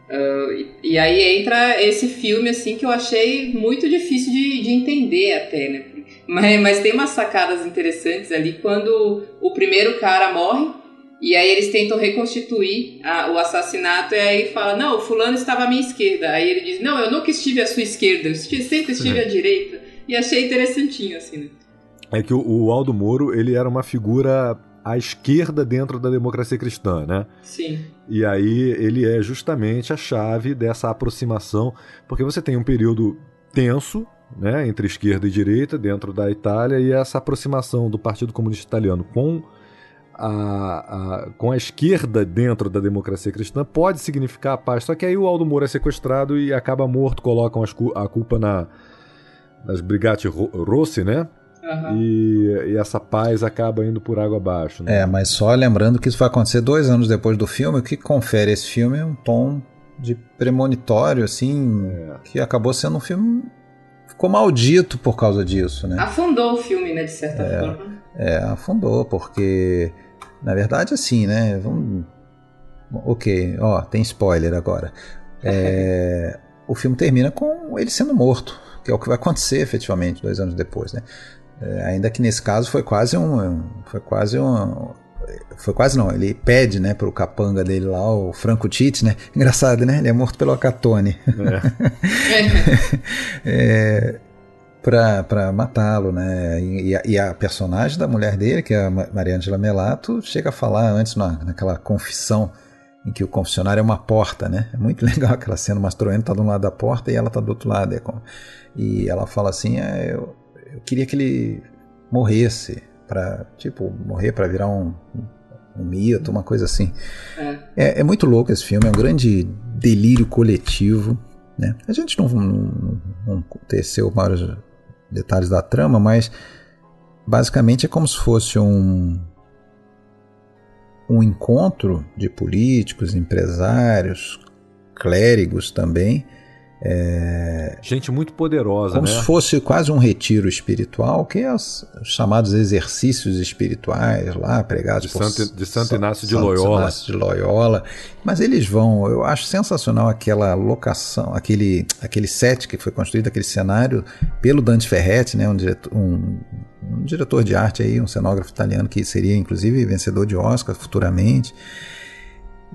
Uh, e, e, aí entra esse filme assim que eu achei muito difícil de, de entender até, né? Mas, mas tem umas sacadas interessantes ali quando o primeiro cara morre e aí eles tentam reconstituir a, o assassinato e aí fala, não, o fulano estava à minha esquerda. Aí ele diz, não, eu nunca estive à sua esquerda, eu sempre estive à direita. E achei interessantinho, assim, né? É que o, o Aldo Moro, ele era uma figura à esquerda dentro da democracia cristã, né? Sim. E aí ele é justamente a chave dessa aproximação, porque você tem um período tenso, né, entre esquerda e direita dentro da Itália e essa aproximação do Partido Comunista Italiano com a, a, com a esquerda dentro da democracia cristã pode significar a paz. Só que aí o Aldo Moro é sequestrado e acaba morto, colocam as, a culpa na, das Brigate Ro- Rossi, né? Aham. E, e essa paz acaba indo por água abaixo. Né? É, mas só lembrando que isso vai acontecer dois anos depois do filme, o que confere esse filme é um tom de premonitório, assim, que acabou sendo um filme. Ficou maldito por causa disso, né? Afundou o filme, né, de certa É. forma. É, afundou, porque na verdade assim, né? Vamos... Ok, ó, tem spoiler agora. É, o filme termina com ele sendo morto, que é o que vai acontecer efetivamente dois anos depois, né? É, ainda que nesse caso foi quase um, foi quase um, foi quase não, ele pede, né, pro capanga dele lá, o Franco Tite, né? Engraçado, né? Ele é morto pelo Acatone. é, pra, pra matá-lo, né? E, e a, e a personagem da mulher dele, que é a Ma- Maria Angela Melato, chega a falar antes na, naquela confissão em que o confessionário é uma porta, né? É muito legal aquela cena, o Mastroianni tá de um lado da porta e ela tá do outro lado. é como- E ela fala assim, é, eu, eu queria que ele morresse para tipo morrer para virar um, um mito, uma coisa assim. É. É, é muito louco esse filme, é um grande delírio coletivo. Né? A gente não, não, não teceu maiores detalhes da trama, mas basicamente é como se fosse um, um encontro de políticos, empresários, clérigos também. É, Gente muito poderosa, como né? se fosse quase um retiro espiritual, que é os chamados exercícios espirituais lá, pregados De por Santo- de Santo Sa- Inácio de Santo Loyola. Inácio de Loyola. Mas eles vão, eu acho sensacional aquela locação, aquele, aquele set que foi construído, aquele cenário, pelo Dante Ferretti, né, um, diretor, um, um diretor de arte aí, um cenógrafo italiano que seria inclusive vencedor de Oscar futuramente.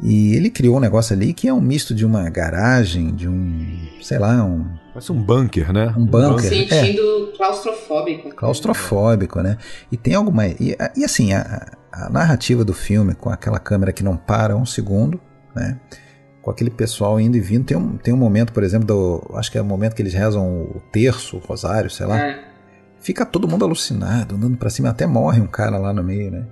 E ele criou um negócio ali que é um misto de uma garagem, de um, sei lá, um Parece um bunker, né? Um bunker. é. Sentindo claustrofóbico. claustrofóbico, né? E tem alguma. E, e assim, a, a narrativa do filme, com aquela câmera que não para um segundo, né? Com aquele pessoal indo e vindo. Tem um, tem um momento, por exemplo, do, acho que é o momento que eles rezam o terço, o rosário, sei lá. É. Fica todo mundo alucinado, andando pra cima, até morre um cara lá no meio, né?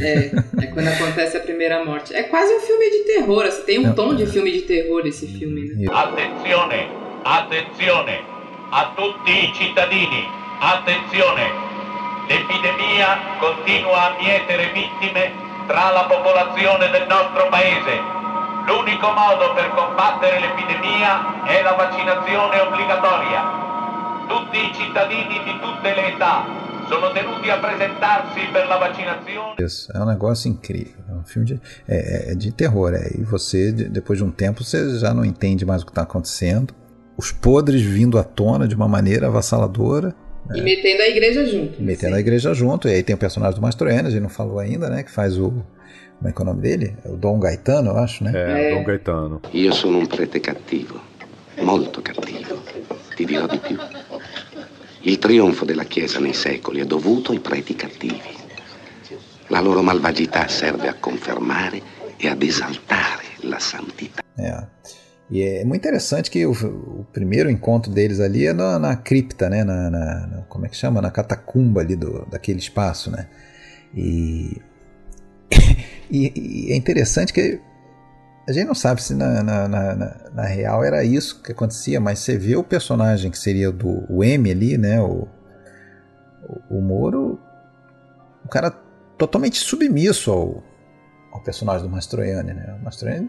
É, é quando acontece a primeira morte. É quase um filme de terror, assim, tem um tom de filme de terror esse filme, né? Attenzione, attenzione a tutti i cittadini, attenzione. L'epidemia continua a mietere vittime tra la popolazione del nostro paese. L'unico modo per combattere l'epidemia è la vaccinazione obbligatoria. Tutti i cittadini di tutte le età sono tenuti a presentarsi per la vaccinazione. Isso, é um negócio incrível. É um filme de, é, é de terror. É, e você, de- depois de um tempo, você já não entende mais o que está acontecendo. Os podres vindo à tona de uma maneira avassaladora. E metendo a igreja junto. Metendo a igreja junto. E aí tem o personagem do Mastroianni, a gente não falou ainda, né? Que faz o. Como é que é o nome dele? É o Dom Gaetano, eu acho, né? É, Dom Gaetano. Io sono un prete cattivo, molto cattivo. Ti dirò di più. Il trionfo della Chiesa nei secoli è dovuto ai preti cattivi. La loro malvagità serve a confermare e ad esaltare la santità. É. E é muito interessante que o, o primeiro encontro deles ali é na, na cripta, né? Na, na- na- como é que chama? Na catacumba ali do, daquele espaço, né? E, e, e é interessante que a gente não sabe se na, na, na, na- real era isso que acontecia, mas você vê o personagem que seria do o M ali, né? O, o, o Moro, o cara totalmente submisso ao, ao personagem do Mastroianni, né? O Mastroianni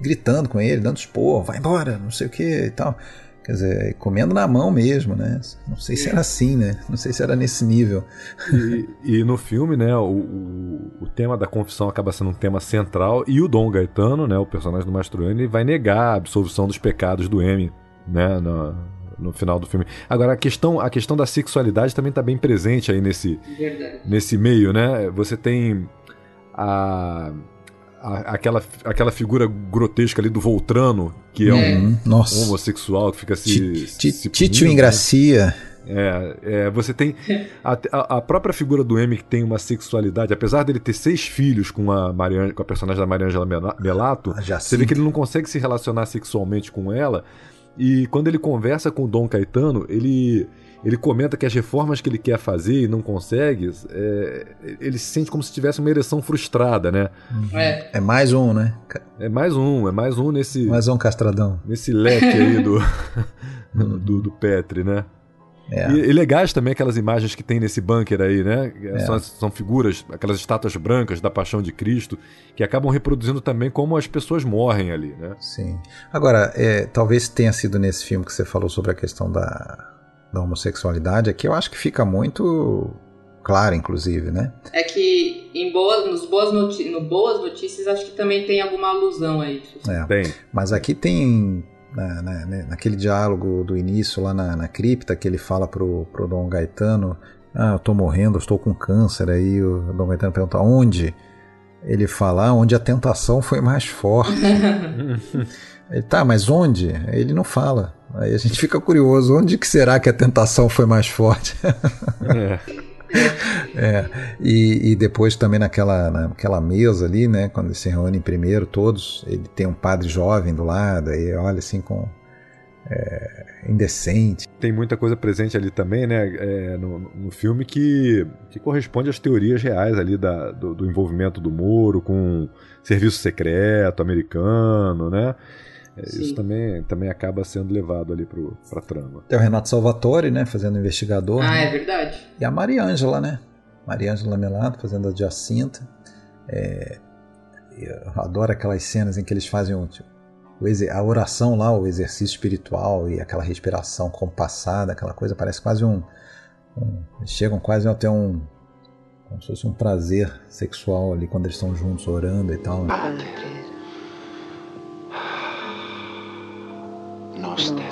gritando com ele, dando expor, vai embora, não sei o que e tal. Quer dizer, comendo na mão mesmo, né? Não sei se era assim, né? Não sei se era nesse nível. E, e no filme, né, o, o, o tema da confissão acaba sendo um tema central e o Dom Gaetano, né, o personagem do Mastroianni, vai negar a absolvição dos pecados do M, né, no, no final do filme. Agora, a questão, a questão da sexualidade também está bem presente aí nesse, Verdade. nesse meio, né? Você tem a, a- aquela, aquela figura grotesca ali do Voltrano, que é, É. um, Nossa. homossexual que fica se. Ti- se Títio punindo, né? Ingracia. É, é, você tem a, a- própria figura do M que tem uma sexualidade, apesar dele ter seis filhos com a, Marian, com a personagem da Mariangela Mela- Melato, você vê que ele não consegue se relacionar sexualmente com ela. E quando ele conversa com o Dom Caetano, ele, ele comenta que as reformas que ele quer fazer e não consegue, é, ele se sente como se tivesse uma ereção frustrada, né? É. É mais um, né? É mais um, é mais um nesse, Mais um castradão. nesse leque aí do, do, do Petri, né? É. E, e legais também aquelas imagens que tem nesse bunker aí, né? É. São, são figuras, aquelas estátuas brancas da Paixão de Cristo, que acabam reproduzindo também como as pessoas morrem ali, né? Sim. Agora, é, talvez tenha sido nesse filme que você falou sobre a questão da, da homossexualidade, aqui eu acho que fica muito claro, inclusive, né? É que em boas, nos boas noti no Boas Notícias acho que também tem alguma alusão a isso. É. Tem. Mas aqui tem, na, na- né, naquele diálogo do início lá na, na cripta, que ele fala pro, pro Dom Gaetano, ah, eu tô morrendo, eu estou com câncer, aí o Dom Gaetano pergunta, onde? Ele fala, ah, onde a tentação foi mais forte. Ele, tá, mas onde? Ele não fala. Aí a gente fica curioso, onde que será que a tentação foi mais forte? É. É, e, e depois também naquela, naquela mesa ali, né, quando eles se reúnem primeiro todos, ele tem um padre jovem do lado, aí olha assim com é, indecente. Tem muita coisa presente ali também, né? é, no, no filme que, que corresponde às teorias reais ali da, do, do envolvimento do Moro com serviço secreto americano, né? É, Sim. Isso também, também acaba sendo levado ali pro, pra trama. Tem o Renato Salvatore, né, fazendo investigador, Ah, né? é verdade. e a Maria Ângela, né, Maria Ângela Melato fazendo a Jacinta. É, eu adoro aquelas cenas em que eles fazem o, tipo, a oração lá, o exercício espiritual e aquela respiração compassada, aquela coisa, parece quase um. um eles chegam quase a ter um. como se fosse um prazer sexual ali quando eles estão juntos orando e tal. né? Noster.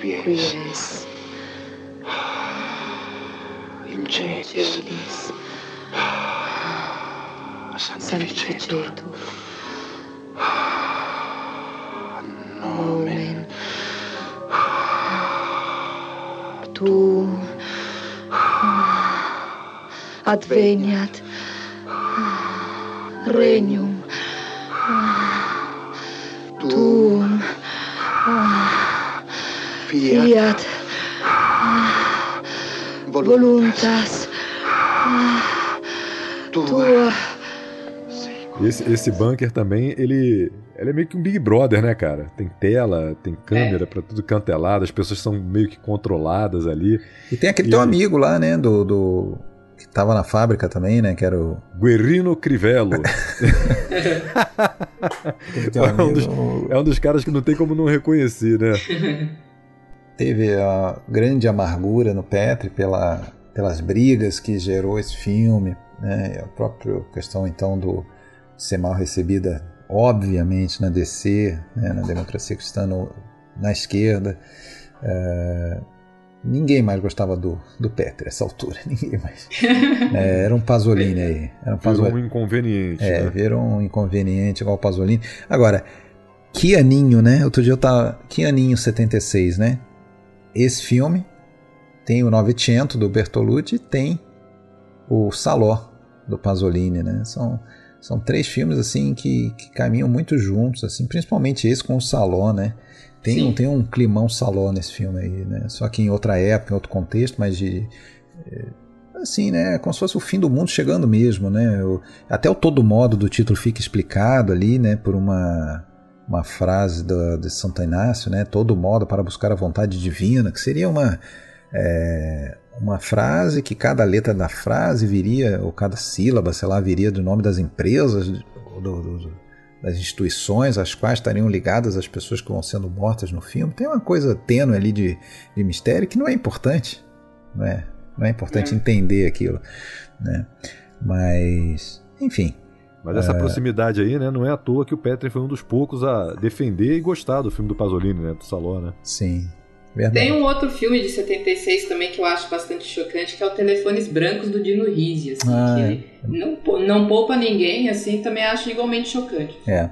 Quies. In celis. Sanctificetur. Nomen. Tu adveniat regnum tuum fiat. Voluntas. Tua Esse, esse bunker também, ele, ele é meio que um Big Brother, né, cara? Tem tela, tem câmera pra tudo canto é as pessoas são meio que controladas ali. E tem aquele E- teu amigo lá, né, do, do- tava na fábrica também, né, que era o Guerrino Crivello. é, um dos, é um dos caras que não tem como não reconhecer, né? teve a grande amargura no Petri pela, pelas brigas que gerou esse filme, né? E a própria questão então do ser mal recebida, obviamente na DC, né? na democracia cristã no- na esquerda. É, ninguém mais gostava do, do Petri essa altura, ninguém mais. É, era um Pasolini aí, era um Virou Pasolini. um inconveniente. É, né? virou um inconveniente igual o Pasolini. Agora, que aninho, né? Outro dia eu tava. Que aninho 76, né? Esse filme tem o Novecento do Bertolucci e tem o Saló do Pasolini, né? São, são três filmes assim que, que caminham muito juntos, assim, principalmente esse com o Saló, né? Tem, um, tem um climão Saló nesse filme aí, né? Só que em outra época, em outro contexto, mas de assim, né? Como se fosse o fim do mundo chegando mesmo, né? O- até o todo modo do título fica explicado ali, né? Por uma, uma frase do, de Santo Inácio, né? Todo modo para buscar a vontade divina, que seria uma é, uma frase que cada letra da frase viria, ou cada sílaba, sei lá, viria do nome das empresas, do- do- do- das instituições às quais estariam ligadas as pessoas que vão sendo mortas no filme. Tem uma coisa tênue ali de, de mistério que não é importante, não é? Não é importante entender aquilo, né? Mas, enfim. Mas essa É. proximidade aí, né? Não é à toa que o Petri foi um dos poucos a defender e gostar do filme do Pasolini, né? Do Saló, né? Sim, verdade. Tem um outro filme de 76 também que eu acho bastante chocante, que é o Telefones Brancos do Dino Risi, assim, Ah, que não, pou- não poupa ninguém, assim, também acho igualmente chocante. É.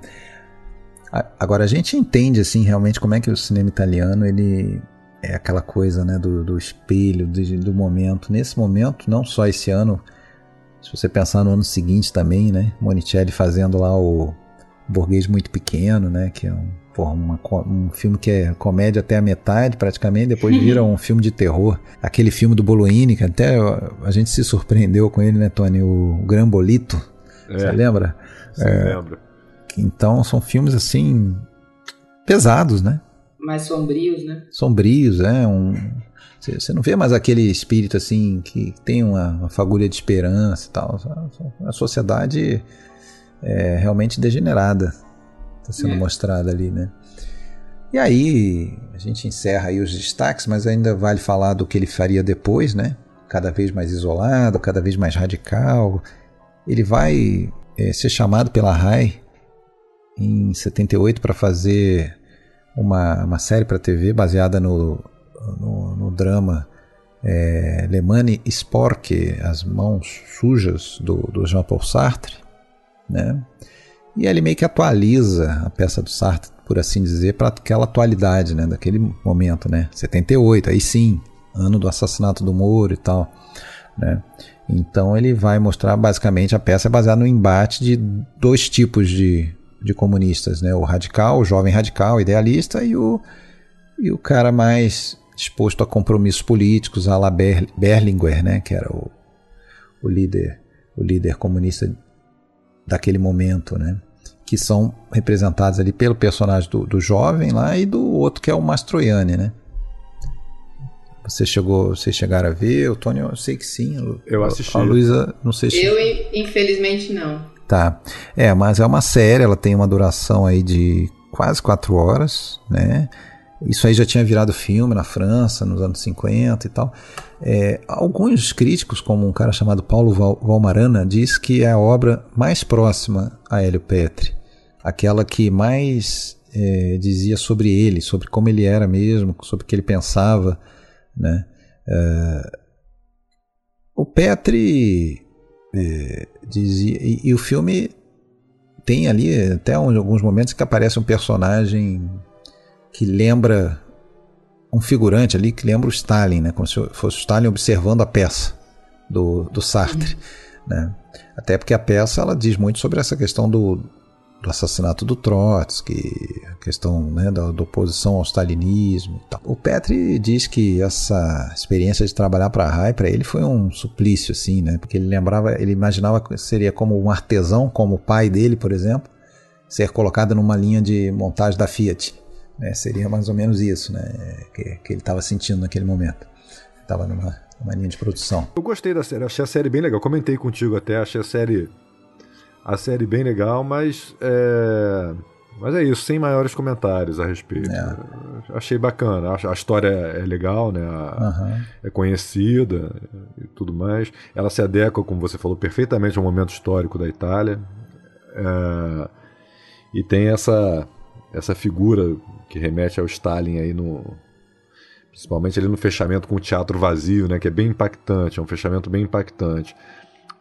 Agora a gente entende assim realmente como é que o cinema italiano ele é aquela coisa né do, do espelho do, do momento. Nesse momento, não só esse ano, se você pensar no ano seguinte também, né, Monicelli fazendo lá o burguês muito pequeno, né? Que é um, porra, uma, um filme que é comédia até a metade, praticamente, depois vira um filme de terror. Aquele filme do Boloini, que até a gente se surpreendeu com ele, né, Tony? O Grambolito. É, Você lembra? Sim, é, lembro. Então são filmes assim pesados, né? Mais sombrios, né? Sombrios, é um você não vê mais aquele espírito assim que tem uma, uma fagulha de esperança e tal. A sociedade é realmente degenerada está sendo é. mostrada ali, né? E aí a gente encerra aí os destaques, mas ainda vale falar do que ele faria depois, né? Cada vez mais isolado, cada vez mais radical. Ele vai é, ser chamado pela RAI em 78 para fazer uma, uma série para TV baseada no no, no drama é, Le Mani Sporche, As Mãos Sujas, do, do Jean-Paul Sartre, né? E ele meio que atualiza a peça do Sartre, por assim dizer, para aquela atualidade, né? Daquele momento, né? 78, aí sim, ano do assassinato do Moro e tal, né? Então ele vai mostrar basicamente a peça é baseada no embate de dois tipos de, de comunistas, né? O radical, o jovem radical, idealista e o, e o cara mais disposto a compromissos políticos, a la Berlinguer, né, que era o, o líder, o líder comunista daquele momento, né, que são representados ali pelo personagem do, do jovem lá e do outro que é o Mastroianni, né. Você chegou, vocês chegaram a ver? O Tony, eu sei que sim. Eu assisti. A Luísa, não sei se. Eu, infelizmente, não. Tá. É, mas é uma série, ela tem uma duração aí de quase quatro horas, né? Isso aí já tinha virado filme na França, nos anos 50 e tal. É, alguns críticos, como um cara chamado Paulo Val Valmarana, diz que é a obra mais próxima a Hélio Petri. Aquela que mais é, dizia sobre ele, sobre como ele era mesmo, sobre o que ele pensava. Né? É, o Petri é, dizia. E, e o filme tem ali até alguns momentos que aparece um personagem que lembra um figurante ali que lembra o Stalin, né? como se fosse o Stalin observando a peça do, do Sartre. Uhum. Né? Até porque a peça ela diz muito sobre essa questão do, do assassinato do Trotsky, a questão né, da, da, oposição ao stalinismo. O Petri diz que essa experiência de trabalhar para a RAI para ele foi um suplício, assim, né? Porque ele lembrava, ele imaginava que seria como um artesão, como o pai dele, por exemplo, ser colocado numa linha de montagem da Fiat. Né? Seria mais ou menos isso né? que, que ele estava sentindo naquele momento. Estava numa, numa linha de produção. Eu gostei da série, achei a série bem legal. Comentei contigo até, achei a série a série bem legal, mas é, mas é isso, sem maiores comentários a respeito. É. Achei bacana, a, história é legal, né? A, uhum. É conhecida e tudo mais. Ela se adequa, como você falou, perfeitamente ao momento histórico da Itália. É, e tem essa essa figura que remete ao Stalin aí no principalmente ali no fechamento com o teatro vazio, né, que é bem impactante, é um fechamento bem impactante.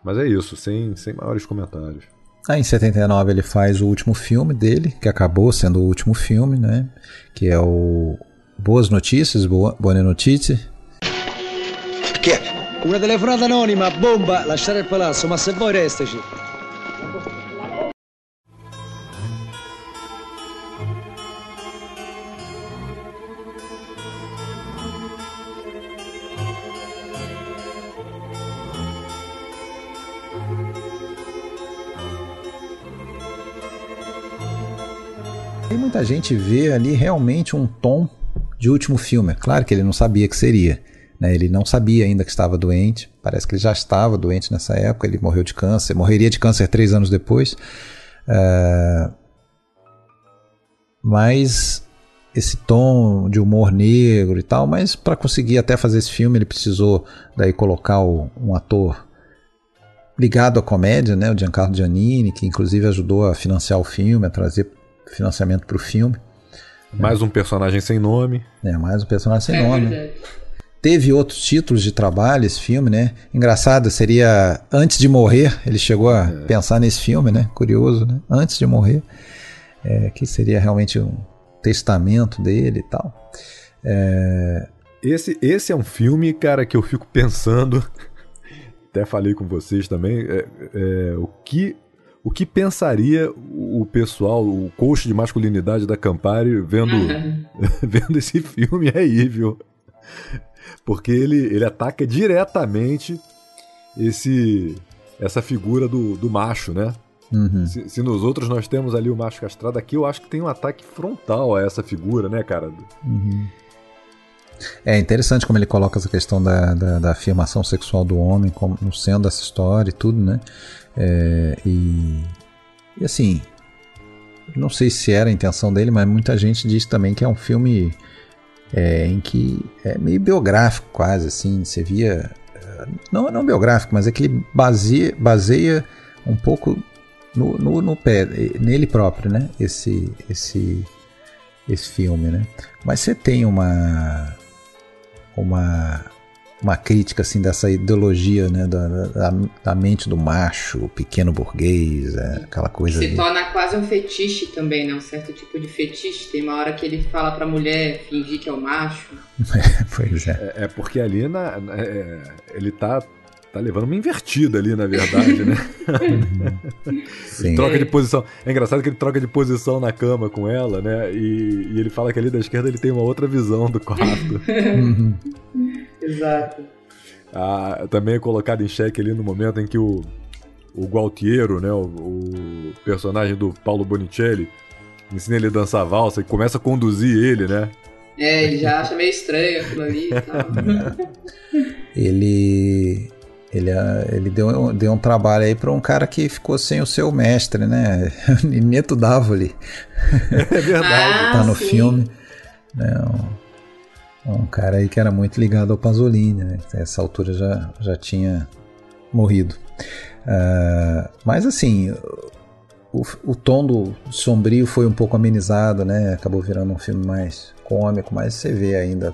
Mas é isso, sem, sem maiores comentários. Aí ah, em 79 ele faz o último filme dele, que acabou sendo o último filme, né, que é o Boas Notícias, Boa, Buone Notizie. Che è? Una telefonata anonima, bomba, lasciare il palazzo, ma se vuoi restaci. Muita gente vê ali realmente um tom de último filme. Claro que ele não sabia que seria. Né? Ele não sabia ainda que estava doente. Parece que ele já estava doente nessa época. Ele morreu de câncer. Morreria de câncer três anos depois. Uh... Mas esse tom de humor negro e tal. Mas para conseguir até fazer esse filme, ele precisou daí colocar o, um ator ligado à comédia, né? o Giancarlo Giannini, que inclusive ajudou a financiar o filme, a trazer financiamento para o filme. Mais um personagem sem nome. É, mais um personagem sem é nome. Verdade. Teve outros títulos de trabalho esse filme, né? Engraçado, seria Antes de Morrer, ele chegou a é. pensar nesse filme, né? Curioso, né? Antes de Morrer, é, que seria realmente um testamento dele e tal. É... Esse, esse é um filme, cara, que eu fico pensando, até falei com vocês também, é, é, o que o que pensaria o pessoal, o coach de masculinidade da Campari vendo, vendo esse filme aí, viu? Porque ele, ele ataca diretamente esse essa figura do, do macho, né? Uhum. Se, se, nos outros nós temos ali o macho castrado, aqui eu acho que tem um ataque frontal a essa figura, né, cara? Uhum. É interessante como ele coloca essa questão da, da, da afirmação sexual do homem como no centro dessa história e tudo, né? É, e, e assim, não sei se era a intenção dele, mas muita gente diz também que é um filme é, em que é meio biográfico quase, assim, você via... Não, não biográfico, mas é que ele baseia, baseia um pouco no, no, no pé, nele próprio, né? Esse, esse, esse filme, né? Mas você tem uma uma uma crítica assim dessa ideologia né da, da, da mente do macho pequeno burguês é, aquela coisa se ali. torna quase um fetiche também né um certo tipo de fetiche tem uma hora que ele fala para mulher fingir que é o macho pois é. é. é porque ali na, na é, ele tá tá levando uma invertida ali, na verdade, né? ele troca de posição. É engraçado que ele troca de posição na cama com ela, né? E, e ele fala que ali da esquerda ele tem uma outra visão do quarto. Exato. Ah, também é colocado em xeque ali no momento em que o, o Gualtiero, né? O, o personagem do Paulo Bonicelli, ensina ele a dançar valsa e começa a conduzir ele, né? É, ele já acha meio estranho aquilo ali e tal. ele ele, ele deu, deu um trabalho aí para um cara que ficou sem o seu mestre, né? Nineto Davoli. É verdade. tá no Ah, sim. filme. Né? Um, um cara aí que era muito ligado ao Pasolini, né? Nessa altura já, já tinha morrido. Ah, mas assim, o, o tom do sombrio foi um pouco amenizado, né? Acabou virando um filme mais cômico, mas você vê ainda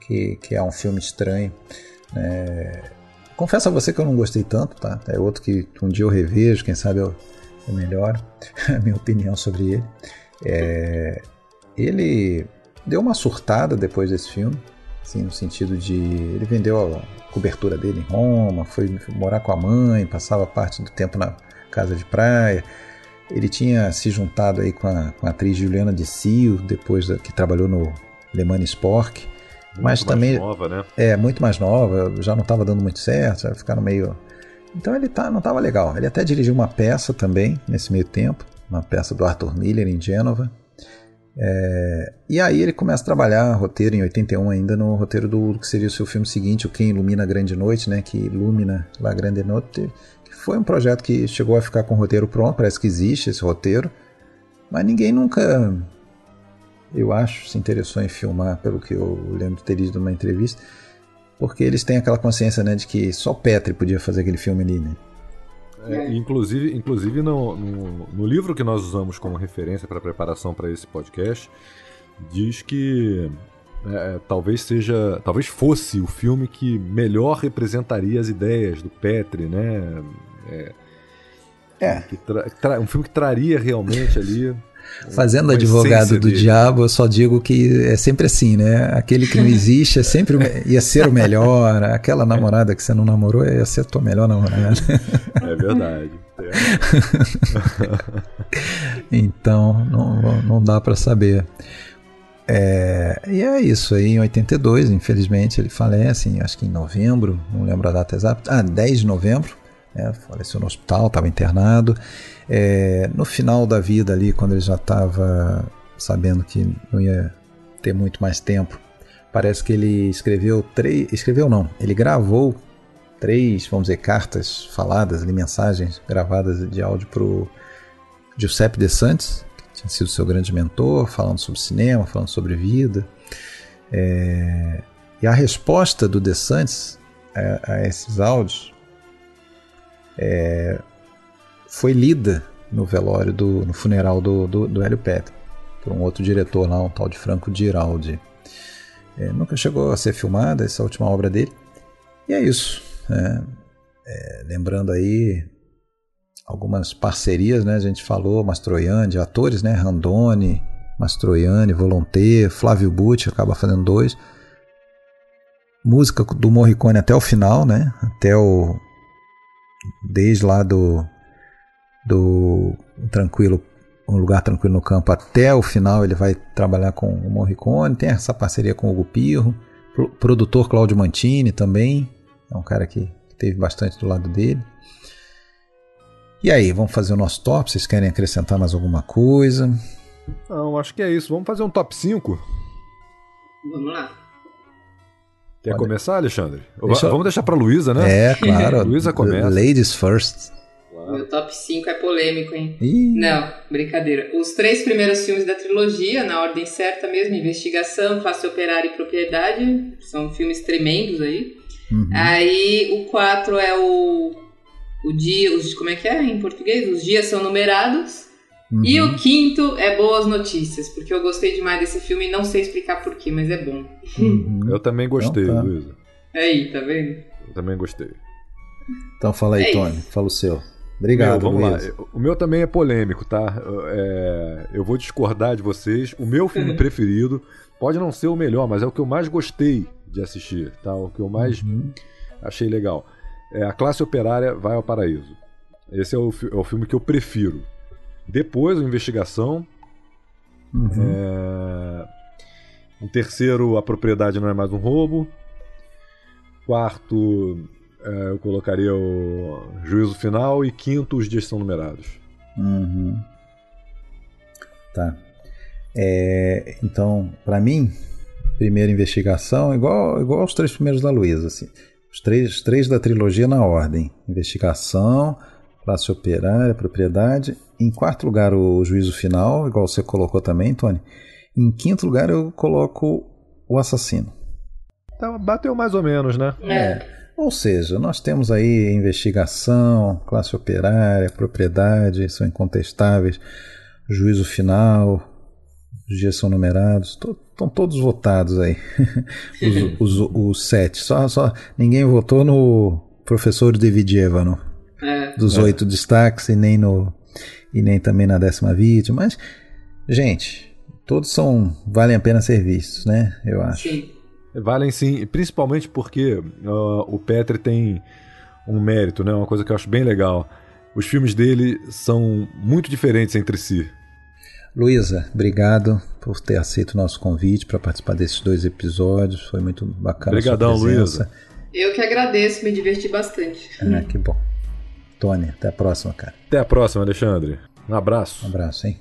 que, que é um filme estranho. né? Confesso a você que eu não gostei tanto, tá? É outro que um dia eu revejo, quem sabe eu, eu melhoro a minha opinião sobre ele. É, ele deu uma surtada depois desse filme, assim, no sentido de ele vendeu a cobertura dele em Roma, foi morar com a mãe, passava parte do tempo na casa de praia. Ele tinha se juntado aí com a, com a atriz Juliana de Cio, depois da, que trabalhou no Le Mans Spork. Muito mas mais também nova, né? é muito mais nova, já não estava dando muito certo, já ficaram meio. Então ele tá, não estava legal. Ele até dirigiu uma peça também nesse meio tempo, uma peça do Arthur Miller em Gênova. É, e aí ele começa a trabalhar roteiro em 81 ainda no roteiro do que seria o seu filme seguinte, o Quem Ilumina a Grande Noite, né, que ilumina La Grande Noite, que foi um projeto que chegou a ficar com o roteiro pronto, parece que existe esse roteiro, mas ninguém nunca eu acho, se interessou em filmar, pelo que eu lembro de ter lido numa entrevista, porque eles têm aquela consciência né, de que só Petri podia fazer aquele filme ali, né? É, inclusive, inclusive no, no, no livro que nós usamos como referência para preparação para esse podcast, diz que é, talvez seja, talvez fosse o filme que melhor representaria as ideias do Petri, né? É, É. um filme que traria realmente ali. Fazendo uma advogado do dele. diabo, eu só digo que é sempre assim, né? Aquele que não existe é sempre ia ser o melhor. Aquela namorada que você não namorou ia ser a tua melhor namorada. É verdade. então não, não dá para saber. É, e é isso aí, em 82, infelizmente, ele falece, em- acho que em novembro, não lembro a data exata. Ah, 10 de novembro, né, faleceu no hospital, estava internado. É, no final da vida ali, quando ele já estava sabendo que não ia ter muito mais tempo, parece que ele escreveu três. Escreveu não, ele gravou três, vamos dizer, cartas faladas, ali, mensagens gravadas de áudio pro Giuseppe De Santis, que tinha sido seu grande mentor, falando sobre cinema, falando sobre vida. É, e a resposta do De Santis a, a esses áudios é, foi lida no velório, do, no funeral do, do, do Hélio Petri, por um outro diretor lá, um tal de Franco Giraldi. É, nunca chegou a ser filmada essa última obra dele. E é isso. né? É, lembrando aí algumas parcerias, né? A gente falou, Mastroianni, atores, né? Randoni, Mastroianni, Volonté, Flávio Bucci, acaba fazendo dois. Música do Morricone até o final, né? Até o... Desde lá do... do Tranquilo, Um Lugar Tranquilo no Campo até o final. Ele vai trabalhar com o Morricone, tem essa parceria com o Hugo Pirro, pro- produtor Claudio Mantini também, é um cara que teve bastante do lado dele. E aí, vamos fazer o nosso top? Vocês querem acrescentar mais alguma coisa? Não, acho que é isso. Vamos fazer um top 5? Vamos lá. Quer começar, Alexandre? Deixa Vamos deixar pra Luísa, né? É, claro. Luísa começa. Ladies first. Meu top 5 é polêmico, hein? Ih. Não, brincadeira. Os três primeiros filmes da trilogia, na ordem certa mesmo, Investigação, Face Operária e Propriedade, são filmes tremendos aí. Uhum. Aí o 4 é o. O dia. Os, como é que é em português? Os dias são numerados. Uhum. E o quinto é Boas Notícias, porque eu gostei demais desse filme e não sei explicar porquê, mas é bom. Eu também gostei, Então tá. Luísa. Aí, tá vendo? Eu também gostei. Então fala aí, É Tony. Fala o seu. Obrigado, Meu, vamos Luiz. lá. O meu também é polêmico, tá? É, eu vou discordar de vocês. O meu filme preferido pode não ser o melhor, mas é o que eu mais gostei de assistir, tá? O que eu mais Uhum. achei legal. É A Classe Operária Vai ao Paraíso. Esse é o, é o filme que eu prefiro. Depois, a Investigação. Uhum. É... Em terceiro, A Propriedade Não é Mais um Roubo. Quarto, eu colocaria o Juízo Final. E quinto, Os Dias São Numerados. Uhum. Tá. É, então, pra mim, primeira investigação, igual, igual aos três primeiros da Luísa, assim. Os três, três da trilogia na ordem. Investigação, classe operária, propriedade. Em quarto lugar, o juízo final, igual você colocou também, Tony. Em quinto lugar, eu coloco o assassino. Então, bateu mais ou menos, né? É. Ou seja, nós temos aí investigação, classe operária, propriedade, são incontestáveis, juízo final, os dias são numerados, estão todos votados aí, os, os, os sete. Só, só ninguém votou no professor Davidievano, É. dos É. oito destaques e nem no e nem também na décima vítima, mas gente, todos são valem a pena ser vistos, né? Eu acho. Sim. Valem sim, principalmente porque ah, o Petri tem um mérito, né? Uma coisa que eu acho bem legal. Os filmes dele são muito diferentes entre si. Luísa, obrigado por ter aceito o nosso convite para participar desses dois episódios. Foi muito bacana Obrigadão, a sua presença. Eu que agradeço, me diverti bastante. Ah, que bom. Tony, até a próxima, cara. Até a próxima, Alexandre. Um abraço. Um abraço, hein?